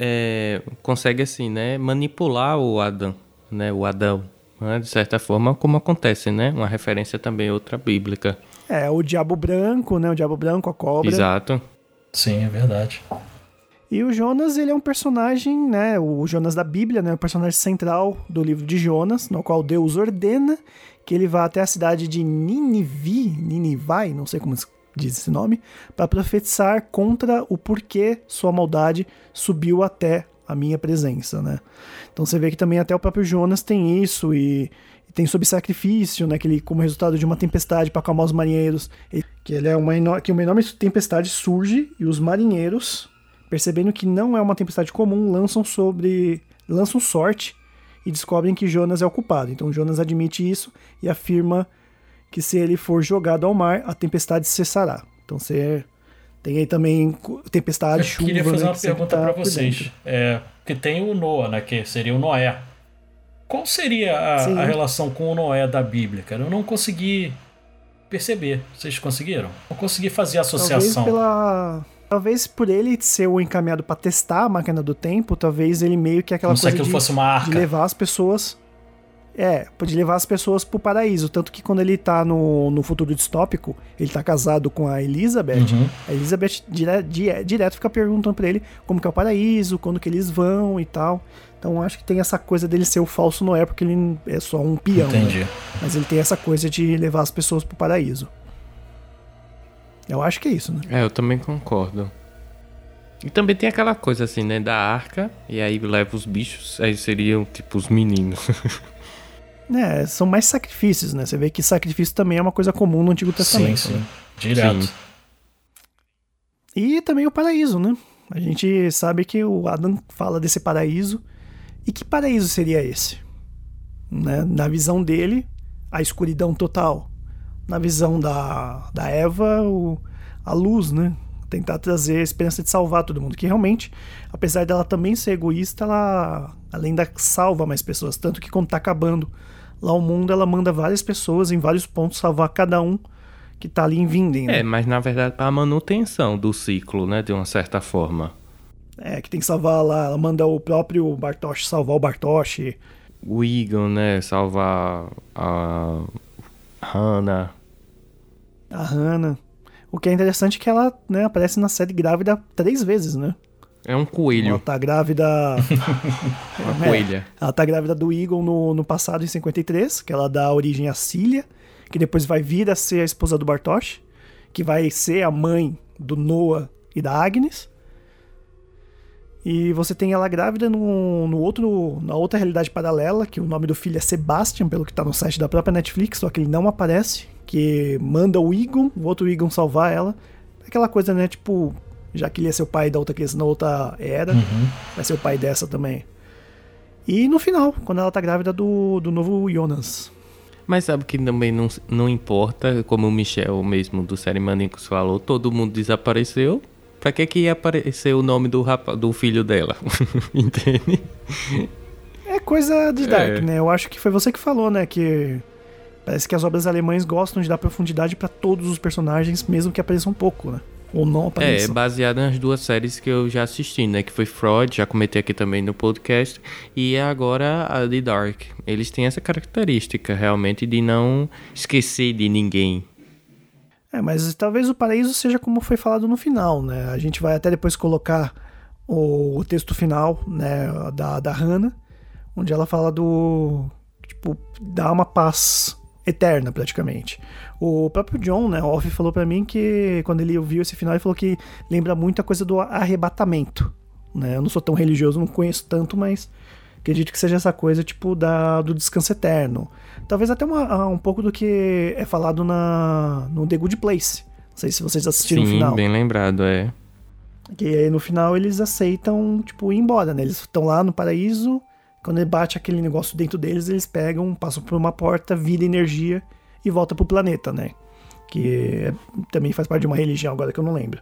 é, consegue assim, né, manipular o Adão, né, o Adão, né, de certa forma, como acontece, né, uma referência também outra bíblica. É, o Diabo Branco, né? O Diabo Branco, a cobra. Exato. Sim, é verdade. E o Jonas, ele é um personagem, né? O Jonas da Bíblia, né? O personagem central do livro de Jonas, no qual Deus ordena que ele vá até a cidade de Ninivi, Ninivai, não sei como se diz esse nome, para profetizar contra o porquê sua maldade subiu até a minha presença, né? Então você vê que também até o próprio Jonas tem isso e, e tem sob sacrifício, né? Que ele, como resultado de uma tempestade para acalmar os marinheiros, ele- que ele é uma, que uma enorme tempestade surge e os marinheiros percebendo que não é uma tempestade comum, lançam sobre. lançam sorte e descobrem que Jonas é o culpado. Então Jonas admite isso e afirma que se ele for jogado ao mar, a tempestade cessará. Então você tem aí também tempestade, Eu chuva. queria fazer né, uma que pergunta tá pra por vocês. É, porque tem o Noah, né? Que seria o Noé. Qual seria a, a relação com o Noé da Bíblia, cara? Eu não consegui perceber. Vocês conseguiram? Não consegui fazer a Talvez associação. pela. Talvez por ele ser o encaminhado pra testar a máquina do tempo, talvez ele meio que aquela Como se coisa aquilo de, fosse uma de arca. levar as pessoas. É, pode levar as pessoas pro paraíso. Tanto que quando ele tá no, no futuro distópico, ele tá casado com a Elizabeth. Uhum. A Elizabeth dire, di- direto fica perguntando pra ele como que é o paraíso, quando que eles vão e tal. Então acho que tem essa coisa dele ser o falso Noé, porque ele é só um peão. né? Entendi. Mas ele tem essa coisa de levar as pessoas pro paraíso. Eu acho que é isso, né? É, eu também concordo. E também tem aquela coisa assim, né? Da arca, e aí leva os bichos, aí seriam tipo os meninos. É, são mais sacrifícios, né? Você vê que sacrifício também é uma coisa comum no Antigo Sim, Testamento. sim. né? Direto. Sim. E também o paraíso, né? A gente sabe que o Adam fala desse paraíso. E que paraíso seria esse? Né? Na visão dele, a escuridão total. Na visão da, da Eva, o, a luz, né? Tentar trazer a esperança de salvar todo mundo. Que realmente, apesar dela também ser egoísta, ela, ela ainda salva mais pessoas. Tanto que quando tá acabando lá o mundo, ela manda várias pessoas em vários pontos salvar cada um que tá ali em Vinden. Né? É, mas na verdade para a manutenção do ciclo, né? De uma certa forma. É, que tem que salvar lá. Ela manda o próprio Bartosz salvar o Bartosz. O Egon, né? Salvar a Hannah. A Hannah. O que é interessante é que ela né, aparece na série grávida três vezes, né? É um Ela coelho, tá grávida. uma É, coelha. Ela tá grávida do Egon no, no passado, em 53, que ela dá origem à Cília, que depois vai vir a ser a esposa do Bartosz, que vai ser a mãe do Noah e da Agnes. E você tem ela grávida no, no outro, na outra realidade paralela, que o nome do filho é Sebastian, pelo que tá no site da própria Netflix, só que ele não aparece, que manda o Egon, o outro Egon salvar ela. Aquela coisa, né, tipo, já que ele ia ser o pai da outra criança na outra era, vai ser o pai dessa também. E no final, quando ela tá grávida do, do novo Jonas. Mas sabe que também não, não importa, como o Michel mesmo do Série Maníacos falou, todo mundo desapareceu. Pra que que ia aparecer o nome do, rapa, do filho dela? Entende? É coisa de Dark, É. né? Eu acho que foi você que falou, né? Que parece que as obras alemães gostam de dar profundidade pra todos os personagens, mesmo que apareçam um pouco, né? Ou não É, apareçam. baseado nas duas séries que eu já assisti, né? Que foi Freud, já comentei aqui também no podcast, e agora a The Dark. Eles têm essa característica, realmente, de não esquecer de ninguém. É, mas talvez o paraíso seja como foi falado no final, né? A gente vai até depois colocar o, o texto final, né, da, da Hannah, onde ela fala do. Tipo, dá uma paz eterna, praticamente. O próprio John, né, Off, falou pra mim que quando ele ouviu esse final, ele falou que lembra muito a coisa do arrebatamento. Né? Eu não sou tão religioso, não conheço tanto, mas acredito que seja essa coisa, tipo, da, do descanso eterno. Talvez até uma, um pouco do que é falado na, no The Good Place. Não sei se vocês assistiram Sim, o final. bem lembrado, é. Que aí no final eles aceitam, tipo, ir embora, né? Eles estão lá no paraíso, quando bate aquele negócio dentro deles, eles pegam, passam por uma porta, vira energia e volta pro planeta, né? Que é- também faz parte de uma religião agora que eu não lembro.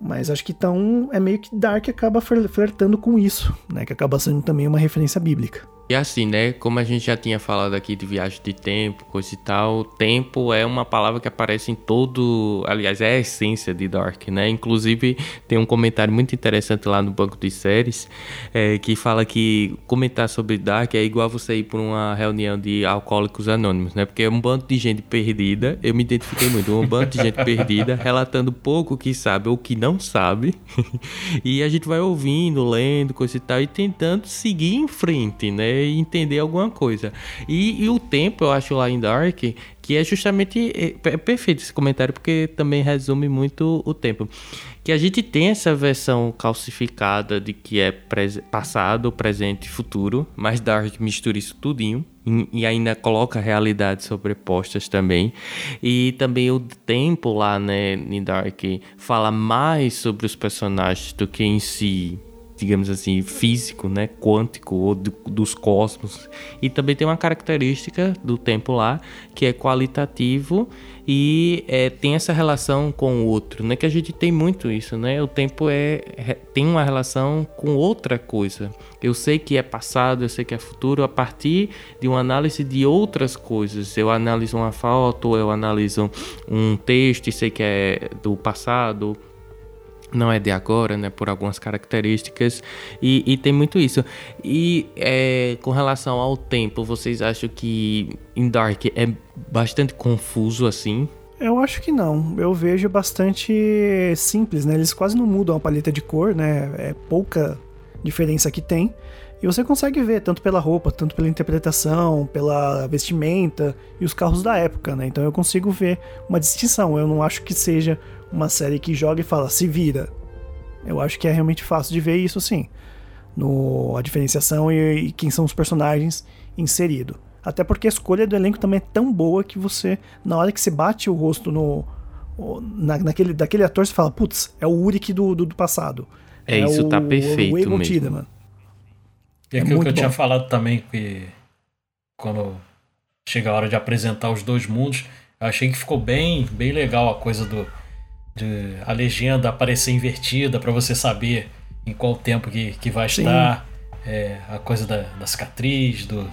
Mas acho que então é meio que Dark acaba fler- flertando com isso, né? Que acaba sendo também uma referência bíblica. E assim, né? Como a gente já tinha falado aqui de viagem de tempo, coisa e tal, tempo é uma palavra que aparece em todo. Aliás, é a essência de Dark, né? Inclusive, tem um comentário muito interessante lá no banco de séries é, que fala que comentar sobre Dark é igual você ir para uma reunião de alcoólicos anônimos, né? Porque é um bando de gente perdida. Eu me identifiquei muito, um bando de gente perdida, relatando pouco o que sabe ou que não sabe. e a gente vai ouvindo, lendo, coisa e tal, e tentando seguir em frente, né? Entender alguma coisa. E, e o tempo, eu acho lá em Dark, que é justamente. É, é perfeito esse comentário, porque também resume muito o tempo. Que a gente tem essa versão calcificada de que é passado, presente e futuro, mas Dark mistura isso tudinho. E ainda coloca realidades sobrepostas também. E também o tempo lá, né, em Dark, fala mais sobre os personagens do que em si digamos assim, físico, né, quântico ou do, dos cosmos. E também tem uma característica do tempo lá que é qualitativo e é, tem essa relação com o outro, né? Que a gente tem muito isso, né? O tempo é, é tem uma relação com outra coisa. Eu sei que é passado, eu sei que é futuro a partir de uma análise de outras coisas. Eu analiso uma foto, eu analiso um texto e sei que é do passado não é de agora, né, por algumas características, e, e tem muito isso. E é, com relação ao tempo, vocês acham que em Dark é bastante confuso assim? Eu acho que não. Eu vejo bastante simples, né? Eles quase não mudam a paleta de cor, né? É pouca diferença que tem. E você consegue ver tanto pela roupa, tanto pela interpretação, pela vestimenta e os carros da época, né? Então eu consigo ver uma distinção. Eu não acho que seja uma série que joga e fala, se vira. Eu acho que é realmente fácil de ver isso sim. No, a diferenciação e, e quem são os personagens inseridos. Até porque a escolha do elenco também é tão boa que você, na hora que você bate o rosto no, na, naquele, daquele ator, você fala, putz, é o Uric do, do, do passado. É, é isso tá o, tá perfeito o, mesmo. mano. E é aquilo que eu bom. tinha falado também, que quando chega a hora de apresentar os dois mundos, eu achei que ficou bem, bem legal a coisa do, de a legenda aparecer invertida para você saber em qual tempo que, que vai estar, é, a coisa da, da cicatriz, do,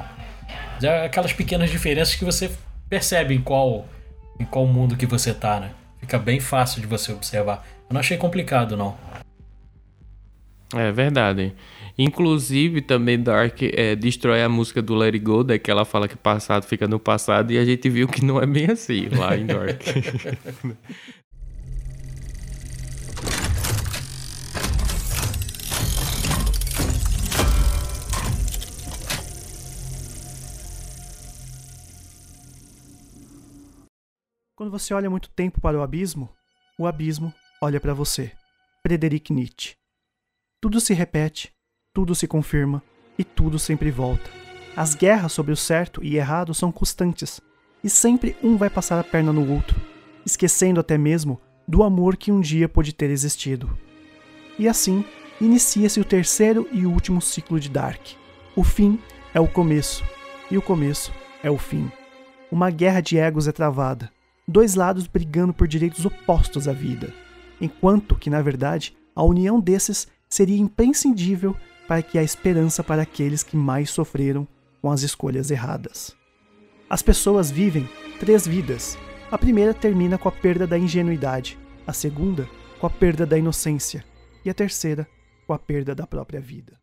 aquelas pequenas diferenças que você percebe em qual, em qual mundo que você tá, né? Fica bem fácil de você observar. Eu não achei complicado, não. É verdade. Inclusive, também Dark é, destrói a música do Let It Go, daí que ela fala que passado fica no passado, e a gente viu que não é bem assim lá em Dark. Quando você olha muito tempo para o abismo, o abismo olha para você. Frederic Nietzsche. Tudo se repete, tudo se confirma e tudo sempre volta. As guerras sobre o certo e errado são constantes, e sempre um vai passar a perna no outro, esquecendo até mesmo do amor que um dia pôde ter existido. E assim, inicia-se o terceiro e último ciclo de Dark. O fim é o começo, e o começo é o fim. Uma guerra de egos é travada, dois lados brigando por direitos opostos à vida, enquanto que, na verdade, a união desses seria imprescindível para que a esperança para aqueles que mais sofreram com as escolhas erradas. As pessoas vivem três vidas. A primeira termina com a perda da ingenuidade, a segunda com a perda da inocência e a terceira com a perda da própria vida.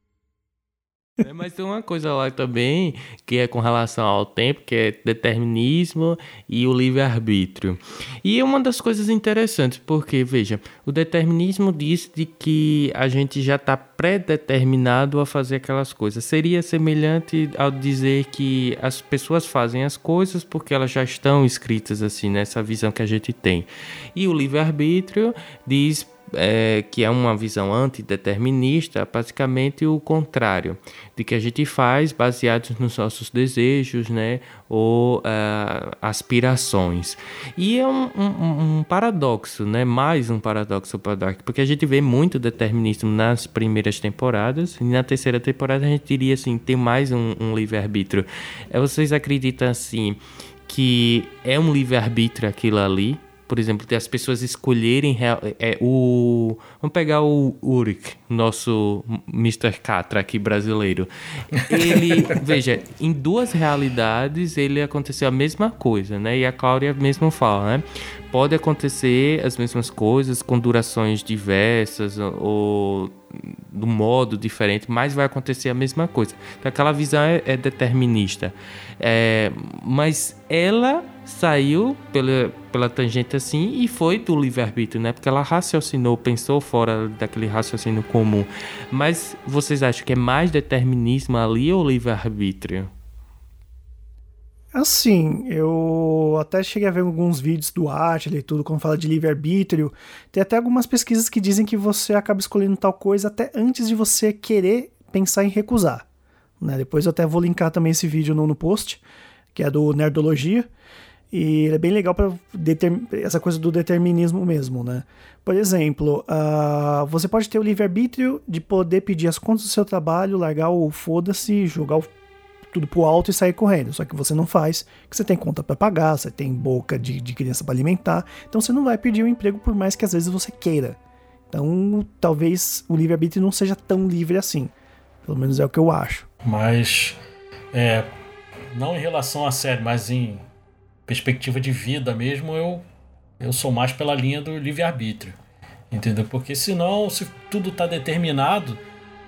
É, mas tem uma coisa lá também que é com relação ao tempo, que é determinismo e o livre-arbítrio. E é uma das coisas interessantes, porque, veja, o determinismo diz de que a gente já está pré-determinado a fazer aquelas coisas. Seria semelhante ao dizer que as pessoas fazem as coisas porque elas já estão escritas assim, nessa visão que a gente tem. E o livre-arbítrio diz é, que é uma visão antideterminista, basicamente o contrário, de que a gente faz baseados nos nossos desejos, né, ou uh, aspirações. E é um, um, um, paradoxo, né, mais um paradoxo para Dark, porque a gente vê muito determinismo nas primeiras temporadas, e na terceira temporada a gente diria assim, tem mais um, um livre-arbítrio. É, vocês acreditam assim que é um livre-arbítrio aquilo ali? Por exemplo, ter as pessoas escolherem é, o. Vamos pegar o Uric, nosso Mr. Catra aqui brasileiro. Ele, veja, em duas realidades ele aconteceu a mesma coisa, né? E a Cláudia mesmo fala, né? Pode acontecer as mesmas coisas com durações diversas ou do modo diferente, mas vai acontecer a mesma coisa. Então, aquela visão é, é determinista. É, mas ela saiu pela, pela tangente assim e foi do livre-arbítrio, né? Porque ela raciocinou, pensou fora daquele raciocínio comum. Mas vocês acham que é mais determinismo ali ou livre-arbítrio? Assim, eu até cheguei a ver alguns vídeos do Atila e tudo, quando fala de livre-arbítrio. Tem até algumas pesquisas que dizem que você acaba escolhendo tal coisa até antes de você querer pensar em recusar. Né? Depois eu até vou linkar também esse vídeo no, no post, que é do Nerdologia. E ele é bem legal para essa coisa do determinismo mesmo, né? Por exemplo, uh, você pode ter o livre-arbítrio de poder pedir as contas do seu trabalho, largar o foda-se, jogar o, tudo pro alto e sair correndo. Só que você não faz, porque você tem conta para pagar, você tem boca de, de criança para alimentar. Então você não vai pedir o um emprego por mais que às vezes você queira. Então talvez o livre-arbítrio não seja tão livre assim. Pelo menos é o que eu acho. Mas, é, não em relação à série, mas em perspectiva de vida mesmo, eu, eu sou mais pela linha do livre-arbítrio. Entendeu? Porque senão, se tudo está determinado,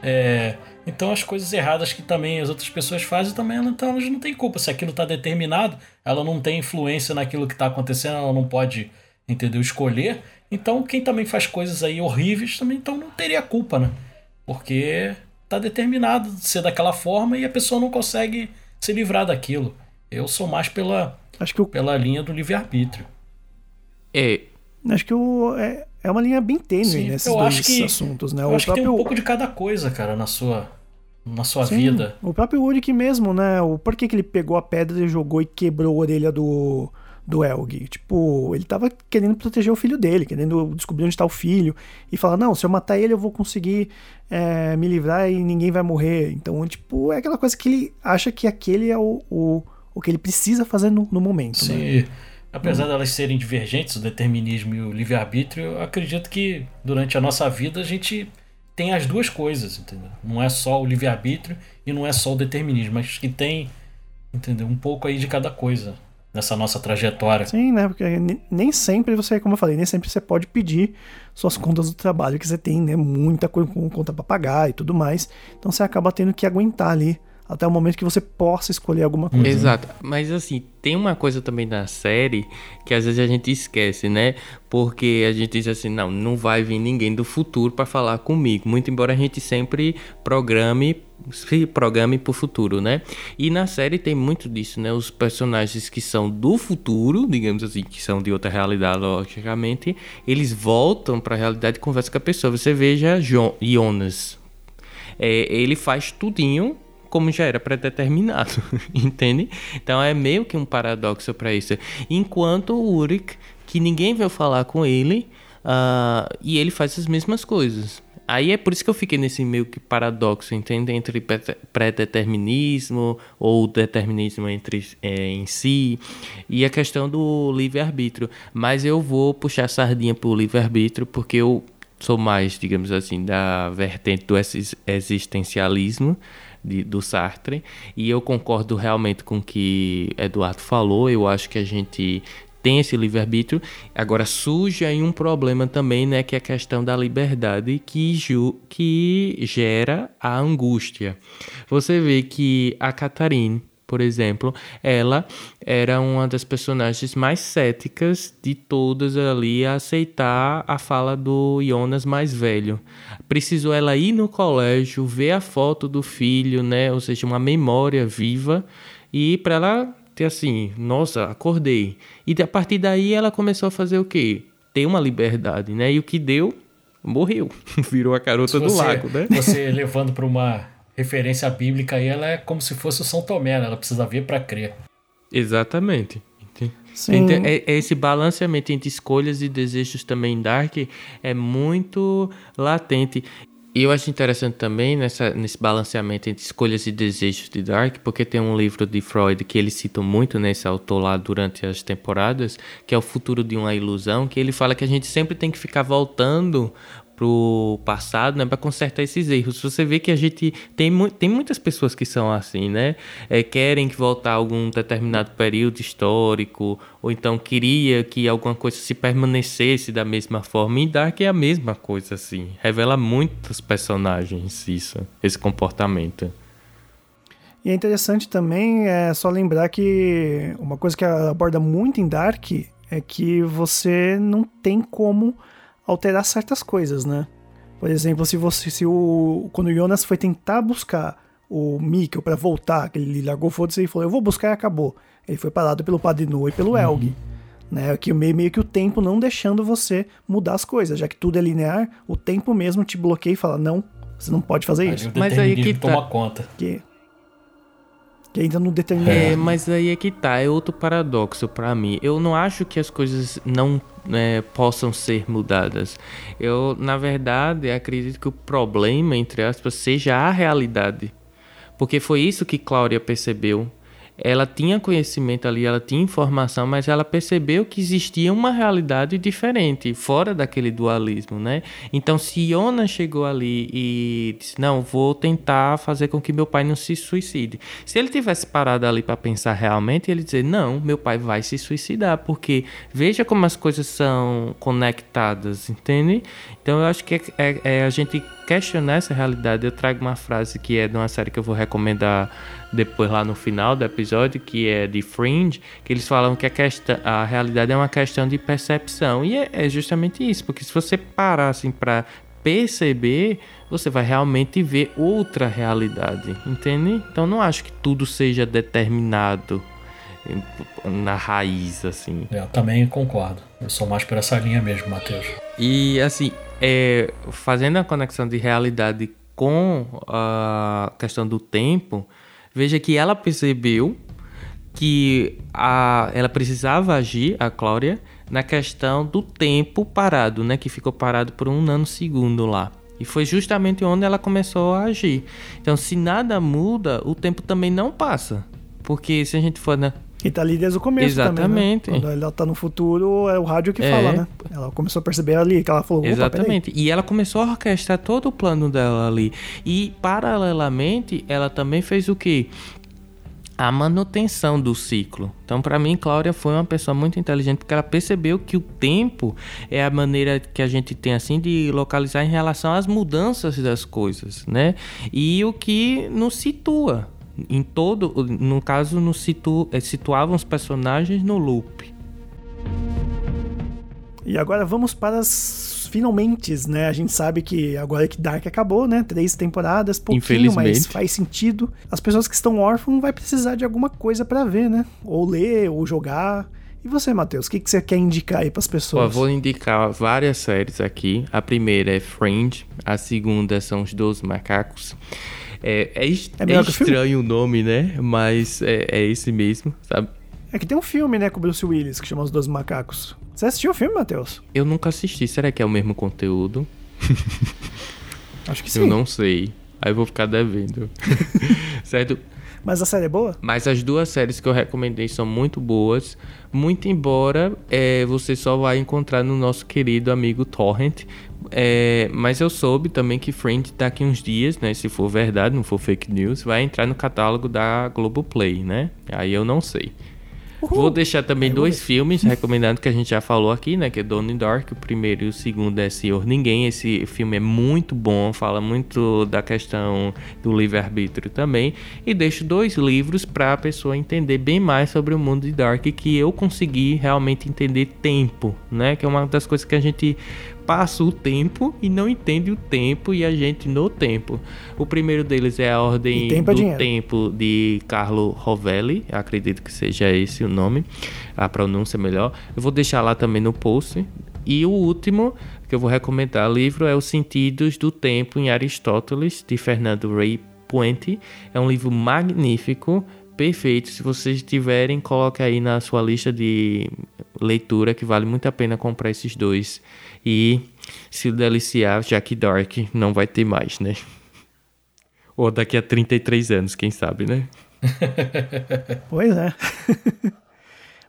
é, então as coisas erradas que também as outras pessoas fazem também então elas não têm culpa. Se aquilo está determinado, ela não tem influência naquilo que está acontecendo, ela não pode, entendeu, escolher. Então quem também faz coisas aí horríveis também então não teria culpa, né? Porque está determinado de ser daquela forma e a pessoa não consegue se livrar daquilo. Eu sou mais pela, Acho que o... pela linha do livre-arbítrio. É. Acho que o, é, é uma linha bem tênue Sim, nesses eu dois acho que, assuntos, né? Eu o acho próprio... que tem um pouco de cada coisa, cara, na sua, na sua Sim, vida. O próprio Uric mesmo, né? O por que, que ele pegou a pedra e jogou e quebrou a orelha do, do Elg. Tipo, ele tava querendo proteger o filho dele, querendo descobrir onde tá o filho. E falar, não, se eu matar ele eu vou conseguir é, me livrar e ninguém vai morrer. Então, tipo, é aquela coisa que ele acha que aquele é o, o, o que ele precisa fazer no, no momento. Sim. Né? Apesar hum. delas serem divergentes, o determinismo e o livre-arbítrio, eu acredito que durante a nossa vida a gente tem as duas coisas, entendeu? Não é só o livre-arbítrio e não é só o determinismo, mas que tem, entendeu? Um pouco aí de cada coisa nessa nossa trajetória. Sim, né? Porque nem sempre você, como eu falei, nem sempre você pode pedir suas contas do trabalho que você tem, né? Muita conta para pagar e tudo mais. Então você acaba tendo que aguentar ali até o momento que você possa escolher alguma coisa. Exato. Mas assim, tem uma coisa também na série que às vezes a gente esquece, né? Porque a gente diz assim, não, não vai vir ninguém do futuro para falar comigo. Muito embora a gente sempre programe se programe para o futuro, né? E na série tem muito disso, né? Os personagens que são do futuro, digamos assim, que são de outra realidade, logicamente, eles voltam para a realidade e conversam com a pessoa. Você veja Jonas, é, ele faz tudinho como já era predeterminado, entende? Então é meio que um paradoxo para isso. Enquanto o Uric, que ninguém veio falar com ele, uh, e ele faz as mesmas coisas. Aí é por isso que eu fiquei nesse meio que paradoxo, entende? Entre pré-determinismo ou determinismo entre, é, em si e a questão do livre-arbítrio. Mas eu vou puxar a sardinha pro livre-arbítrio porque eu sou mais, digamos assim, da vertente do existencialismo de, do Sartre. E eu concordo realmente com o que Eduardo falou. Eu acho que a gente tem esse livre-arbítrio. Agora surge aí um problema também, né, que é a questão da liberdade que, ju que gera a angústia. Você vê que a Catarine, por exemplo, ela era uma das personagens mais céticas de todas ali a aceitar a fala do Jonas mais velho. Precisou ela ir no colégio, ver a foto do filho, né, ou seja, uma memória viva, e para ela ter assim, nossa, acordei. E a partir daí ela começou a fazer o quê? Ter uma liberdade, né? E o que deu, morreu. Virou a garota do lago, né? Você levando para uma referência bíblica aí, ela é como se fosse o São Tomé, né? ela precisa ver para crer. Exatamente. Sim. Então, é, é esse balanceamento entre escolhas e desejos também em Dark é muito latente. E eu acho interessante também nessa, nesse balanceamento entre escolhas e desejos de Dark, porque tem um livro de Freud que ele cita muito nesse autor lá durante as temporadas, que é O Futuro de uma Ilusão, que ele fala que a gente sempre tem que ficar voltando pro passado, né, para consertar esses erros. Você vê que a gente tem, mu tem muitas pessoas que são assim, né? É, querem que voltar a algum determinado período histórico, ou então queria que alguma coisa se permanecesse da mesma forma. E Dark é a mesma coisa, assim. Revela muitos personagens isso, esse comportamento. E é interessante também é só lembrar que uma coisa que aborda muito em Dark é que você não tem como alterar certas coisas, né? Por exemplo, se você se o quando o Jonas foi tentar buscar o Mikkel para voltar, que ele largou foda-se e falou: "Eu vou buscar" e acabou. Ele foi parado pelo Padre No e pelo uhum. Elg. Né, que meio, meio que o tempo não deixando você mudar as coisas, já que tudo é linear, o tempo mesmo te bloqueia e fala: "Não, você não pode fazer isso". Mas aí que toma tá. conta. Que Que ainda não determina. É, mas aí é que tá, é outro paradoxo pra mim. Eu não acho que as coisas não né, possam ser mudadas. Eu, na verdade, acredito que o problema, entre aspas, seja a realidade. Porque foi isso que Cláudia percebeu ela tinha conhecimento ali, ela tinha informação, mas ela percebeu que existia uma realidade diferente, fora daquele dualismo, né? Então, se Iona chegou ali e disse: Não, vou tentar fazer com que meu pai não se suicide. Se ele tivesse parado ali para pensar realmente, ele dizer: Não, meu pai vai se suicidar, porque veja como as coisas são conectadas, entende? Então, eu acho que é, é, é a gente questionar essa realidade. Eu trago uma frase que é de uma série que eu vou recomendar depois lá no final do episódio, que é de Fringe, que eles falam que a, questão, a realidade é uma questão de percepção. E é, é justamente isso, porque se você parar assim para perceber, você vai realmente ver outra realidade, entende? Então não acho que tudo seja determinado na raiz, assim. Eu também concordo. Eu sou mais por essa linha mesmo, Matheus. E assim, é, fazendo a conexão de realidade com a questão do tempo, Veja que ela percebeu que a, ela precisava agir, a Cláudia, na questão do tempo parado, né? Que ficou parado por um nanosegundo lá. E foi justamente onde ela começou a agir. Então, se nada muda, o tempo também não passa. Porque se a gente for né, e tá ali desde o começo Exatamente. Também, né? Quando ela tá no futuro, é o rádio que é. fala, né? Ela começou a perceber ali, que ela falou, Exatamente. E ela começou a orquestrar todo o plano dela ali. E, paralelamente, ela também fez o quê? a manutenção do ciclo. Então, para mim, Cláudia foi uma pessoa muito inteligente porque ela percebeu que o tempo é a maneira que a gente tem assim de localizar em relação às mudanças das coisas, né? E o que nos situa em todo, no caso, nos situ, eh, situavam os personagens no loop. E agora vamos para as finalmente, né? A gente sabe que agora que Dark acabou, né? Três temporadas, pouquinho, mas faz sentido. As pessoas que estão órfãos vai precisar de alguma coisa para ver, né? Ou ler, ou jogar. E você, Matheus, o que, que você quer indicar aí para as pessoas? Eu vou indicar várias séries aqui. A primeira é Fringe, a segunda são Os Dois Macacos. É, é, é, é estranho o nome, né? Mas é, é esse mesmo, sabe? É que tem um filme, né, com o Bruce Willis, que chama Os Dois Macacos. Você assistiu o filme, Matheus? Eu nunca assisti. Será que é o mesmo conteúdo? Acho que sim. Eu não sei. Aí eu vou ficar devendo. certo? Mas a série é boa? Mas as duas séries que eu recomendei são muito boas. Muito embora é, você só vai encontrar no nosso querido amigo Torrent. É, mas eu soube também que Friend daqui uns dias, né? Se for verdade, não for fake news, vai entrar no catálogo da Globoplay, né? Aí eu não sei. Uhul. Vou deixar também dois filmes recomendados que a gente já falou aqui, né? Que é Donnie Dark. O primeiro e o segundo é Senhor Ninguém. Esse filme é muito bom, fala muito da questão do livre-arbítrio também. E deixo dois livros para a pessoa entender bem mais sobre o mundo de Dark, que eu consegui realmente entender tempo, né? Que é uma das coisas que a gente passa o tempo e não entende o tempo e a gente no tempo. O primeiro deles é a Ordem tempo é do é Tempo de Carlo Rovelli, acredito que seja esse o nome, a pronúncia melhor. Eu vou deixar lá também no post. E o último que eu vou recomendar livro é Os Sentidos do Tempo em Aristóteles, de Fernando Ray Puente. É um livro magnífico, perfeito. Se vocês tiverem, coloque aí na sua lista de leitura que vale muito a pena comprar esses dois e se deliciar, já que Dark não vai ter mais, né? Ou daqui a 33 anos, quem sabe, né? pois é.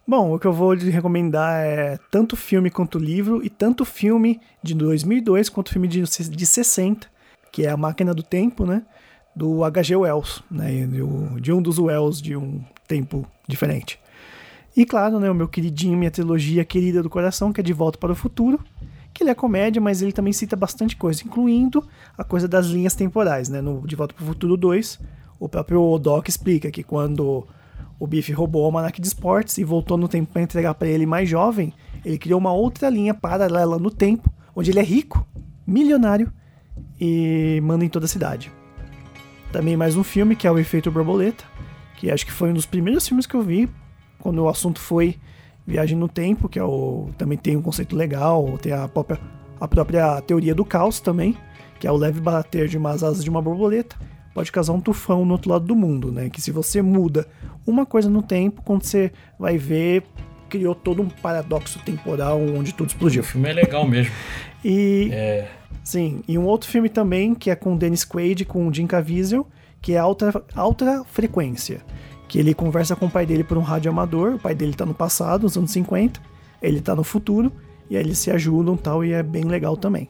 Bom, o que eu vou recomendar é tanto filme quanto livro, e tanto filme de 2002 quanto filme de, de 60, que é A Máquina do Tempo, né? Do H.G. Wells, né? De um dos Wells de um tempo diferente. E claro, né, o meu queridinho, minha trilogia querida do coração, que é De Volta para o Futuro, que ele é comédia, mas ele também cita bastante coisa, incluindo a coisa das linhas temporais, né? No De Volta para o Futuro 2, o próprio Doc explica que quando o Biff roubou o Almanac de Esportes e voltou no tempo para entregar para ele mais jovem, ele criou uma outra linha paralela no tempo, onde ele é rico, milionário e manda em toda a cidade. Também mais um filme que é O Efeito Borboleta, que acho que foi um dos primeiros filmes que eu vi quando o assunto foi Viagem no Tempo, que é o, também tem um conceito legal, tem a própria, a própria teoria do caos também, que é o leve bater de umas asas de uma borboleta. pode causar um tufão no outro lado do mundo, né? Que se você muda uma coisa no tempo, quando você vai ver, criou todo um paradoxo temporal onde tudo explodiu. O filme é legal mesmo. E É, sim, e um outro filme também que é com Dennis Quaid com o Jim Caviezel, que é alta, alta frequência, que ele conversa com o pai dele por um rádio amador, o pai dele tá no passado, nos anos 50, ele tá no futuro, e aí eles se ajudam tal, e é bem legal também.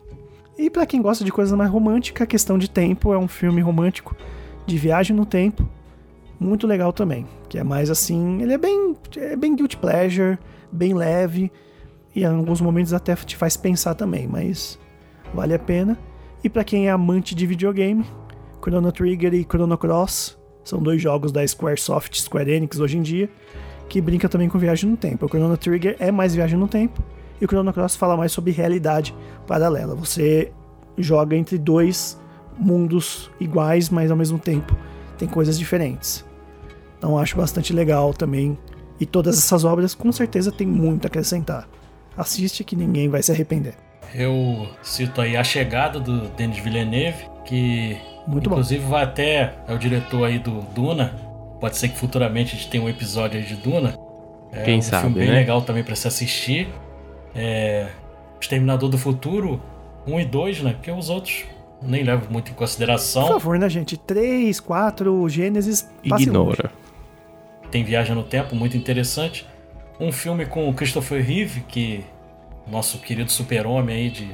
E pra quem gosta de coisa mais romântica, Questão de Tempo é um filme romântico de viagem no tempo, muito legal também, que é mais assim, ele é bem, é bem guilty pleasure, bem leve, e em alguns momentos até te faz pensar também, mas vale a pena. E pra quem é amante de videogame, Chrono Trigger e Chrono Cross são dois jogos da Squaresoft, Square Enix hoje em dia, que brinca também com viagem no tempo. O Chrono Trigger é mais viagem no tempo e o Chrono Cross fala mais sobre realidade paralela. Você joga entre dois mundos iguais, mas ao mesmo tempo tem coisas diferentes. Então acho bastante legal também. E todas essas obras com certeza tem muito a acrescentar. Assiste que ninguém vai se arrepender. Eu cito aí A Chegada do Denis Villeneuve, que Muito bom. inclusive vai até. É o diretor aí do Duna. Pode ser que futuramente a gente tenha um episódio aí de Duna. É Quem um sabe, filme bem né? legal também pra se assistir. É, Exterminador do Futuro 1 e 2, né? Porque os outros nem levo muito em Por consideração. favor, né, gente? 3, 4, Gênesis, Ignora. Tem Viagem no Tempo, muito interessante. Um filme com o Christopher Reeve, que nosso querido super-homem aí de,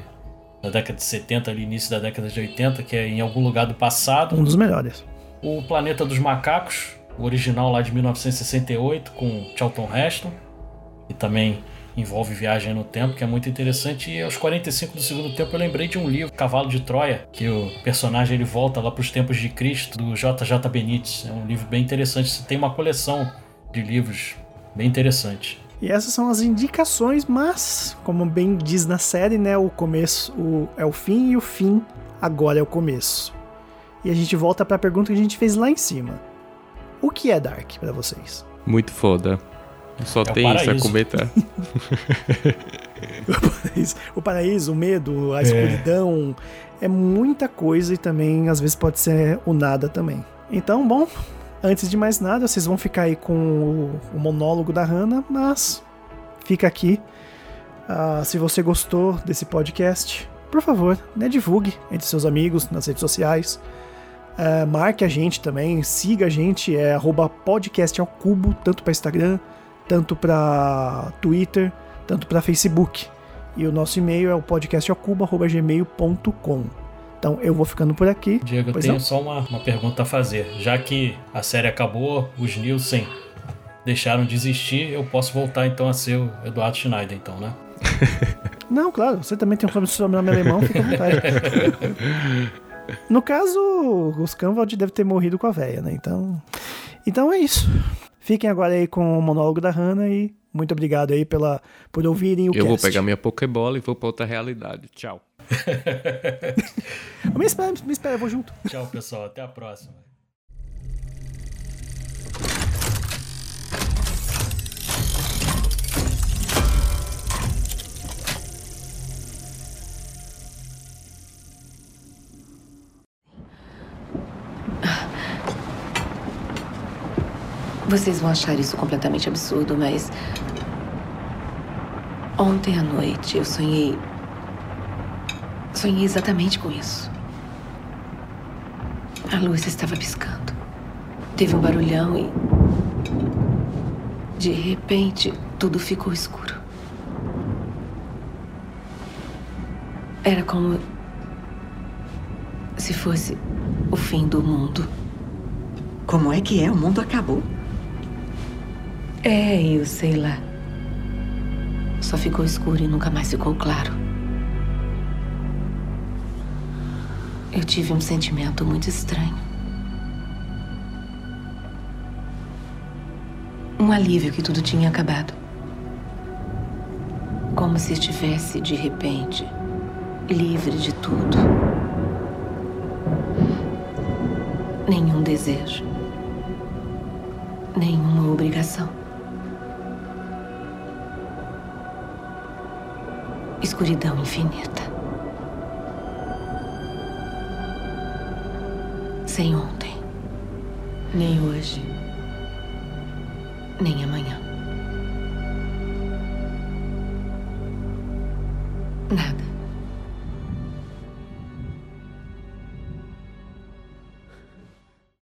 da década de 70, ali início da década de 80, que é em algum lugar do passado. Um dos melhores. O Planeta dos Macacos, o original lá de 1968, com Charlton Heston, e também envolve viagem no tempo, que é muito interessante. E aos 45 do segundo tempo eu lembrei de um livro, Cavalo de Troia, que o personagem ele volta lá para os tempos de Cristo, do JJ Benítez. É um livro bem interessante. Tem uma coleção de livros bem interessante. E essas são as indicações, mas, como bem diz na série, né? O começo o, é o fim e o fim agora é o começo. E a gente volta pra pergunta que a gente fez lá em cima. O que é Dark pra vocês? Muito foda. Só o tem isso a paraíso. comentar. o paraíso, o medo, a escuridão, é muita coisa e também às vezes pode ser o nada também. Então, bom, antes de mais nada, vocês vão ficar aí com o, o monólogo da Hannah, mas fica aqui. Ah, se você gostou desse podcast, por favor, né, divulgue entre seus amigos nas redes sociais. Ah, marque a gente também, siga a gente, é podcast ao cubo, tanto para Instagram, tanto para Twitter, tanto para Facebook. E o nosso e-mail é o podcastaocubo.gmail.com. Então eu vou ficando por aqui. Diego, eu Pois tenho não? só uma, uma pergunta a fazer. Já que a série acabou, os Nielsen deixaram de existir, eu posso voltar então a ser o Eduardo Schneider, então, né? Não, claro, você também tem um sobrenome alemão, fica à vontade. no caso, o Scanvald deve ter morrido com a véia, né? Então, então é isso. Fiquem agora aí com o monólogo da Hannah e muito obrigado aí pela, por ouvirem o Eu vou cast. pegar minha Pokébola e vou pra outra realidade. Tchau. Me espera, me espera, eu vou junto. Tchau, pessoal. Até a próxima. Vocês vão achar isso completamente absurdo, mas. Ontem à noite eu sonhei. Sonhei exatamente com isso. A luz estava piscando. Teve um barulhão e. De repente, tudo ficou escuro. Era como. Se fosse o fim do mundo. Como é que é? O mundo acabou. É, eu sei lá. Só ficou escuro e nunca mais ficou claro. Eu tive um sentimento muito estranho. Um alívio que tudo tinha acabado. Como se estivesse, de repente, livre de tudo. Nenhum desejo. Nenhuma obrigação. Escuridão infinita. sem ontem. Nem hoje. Nem amanhã.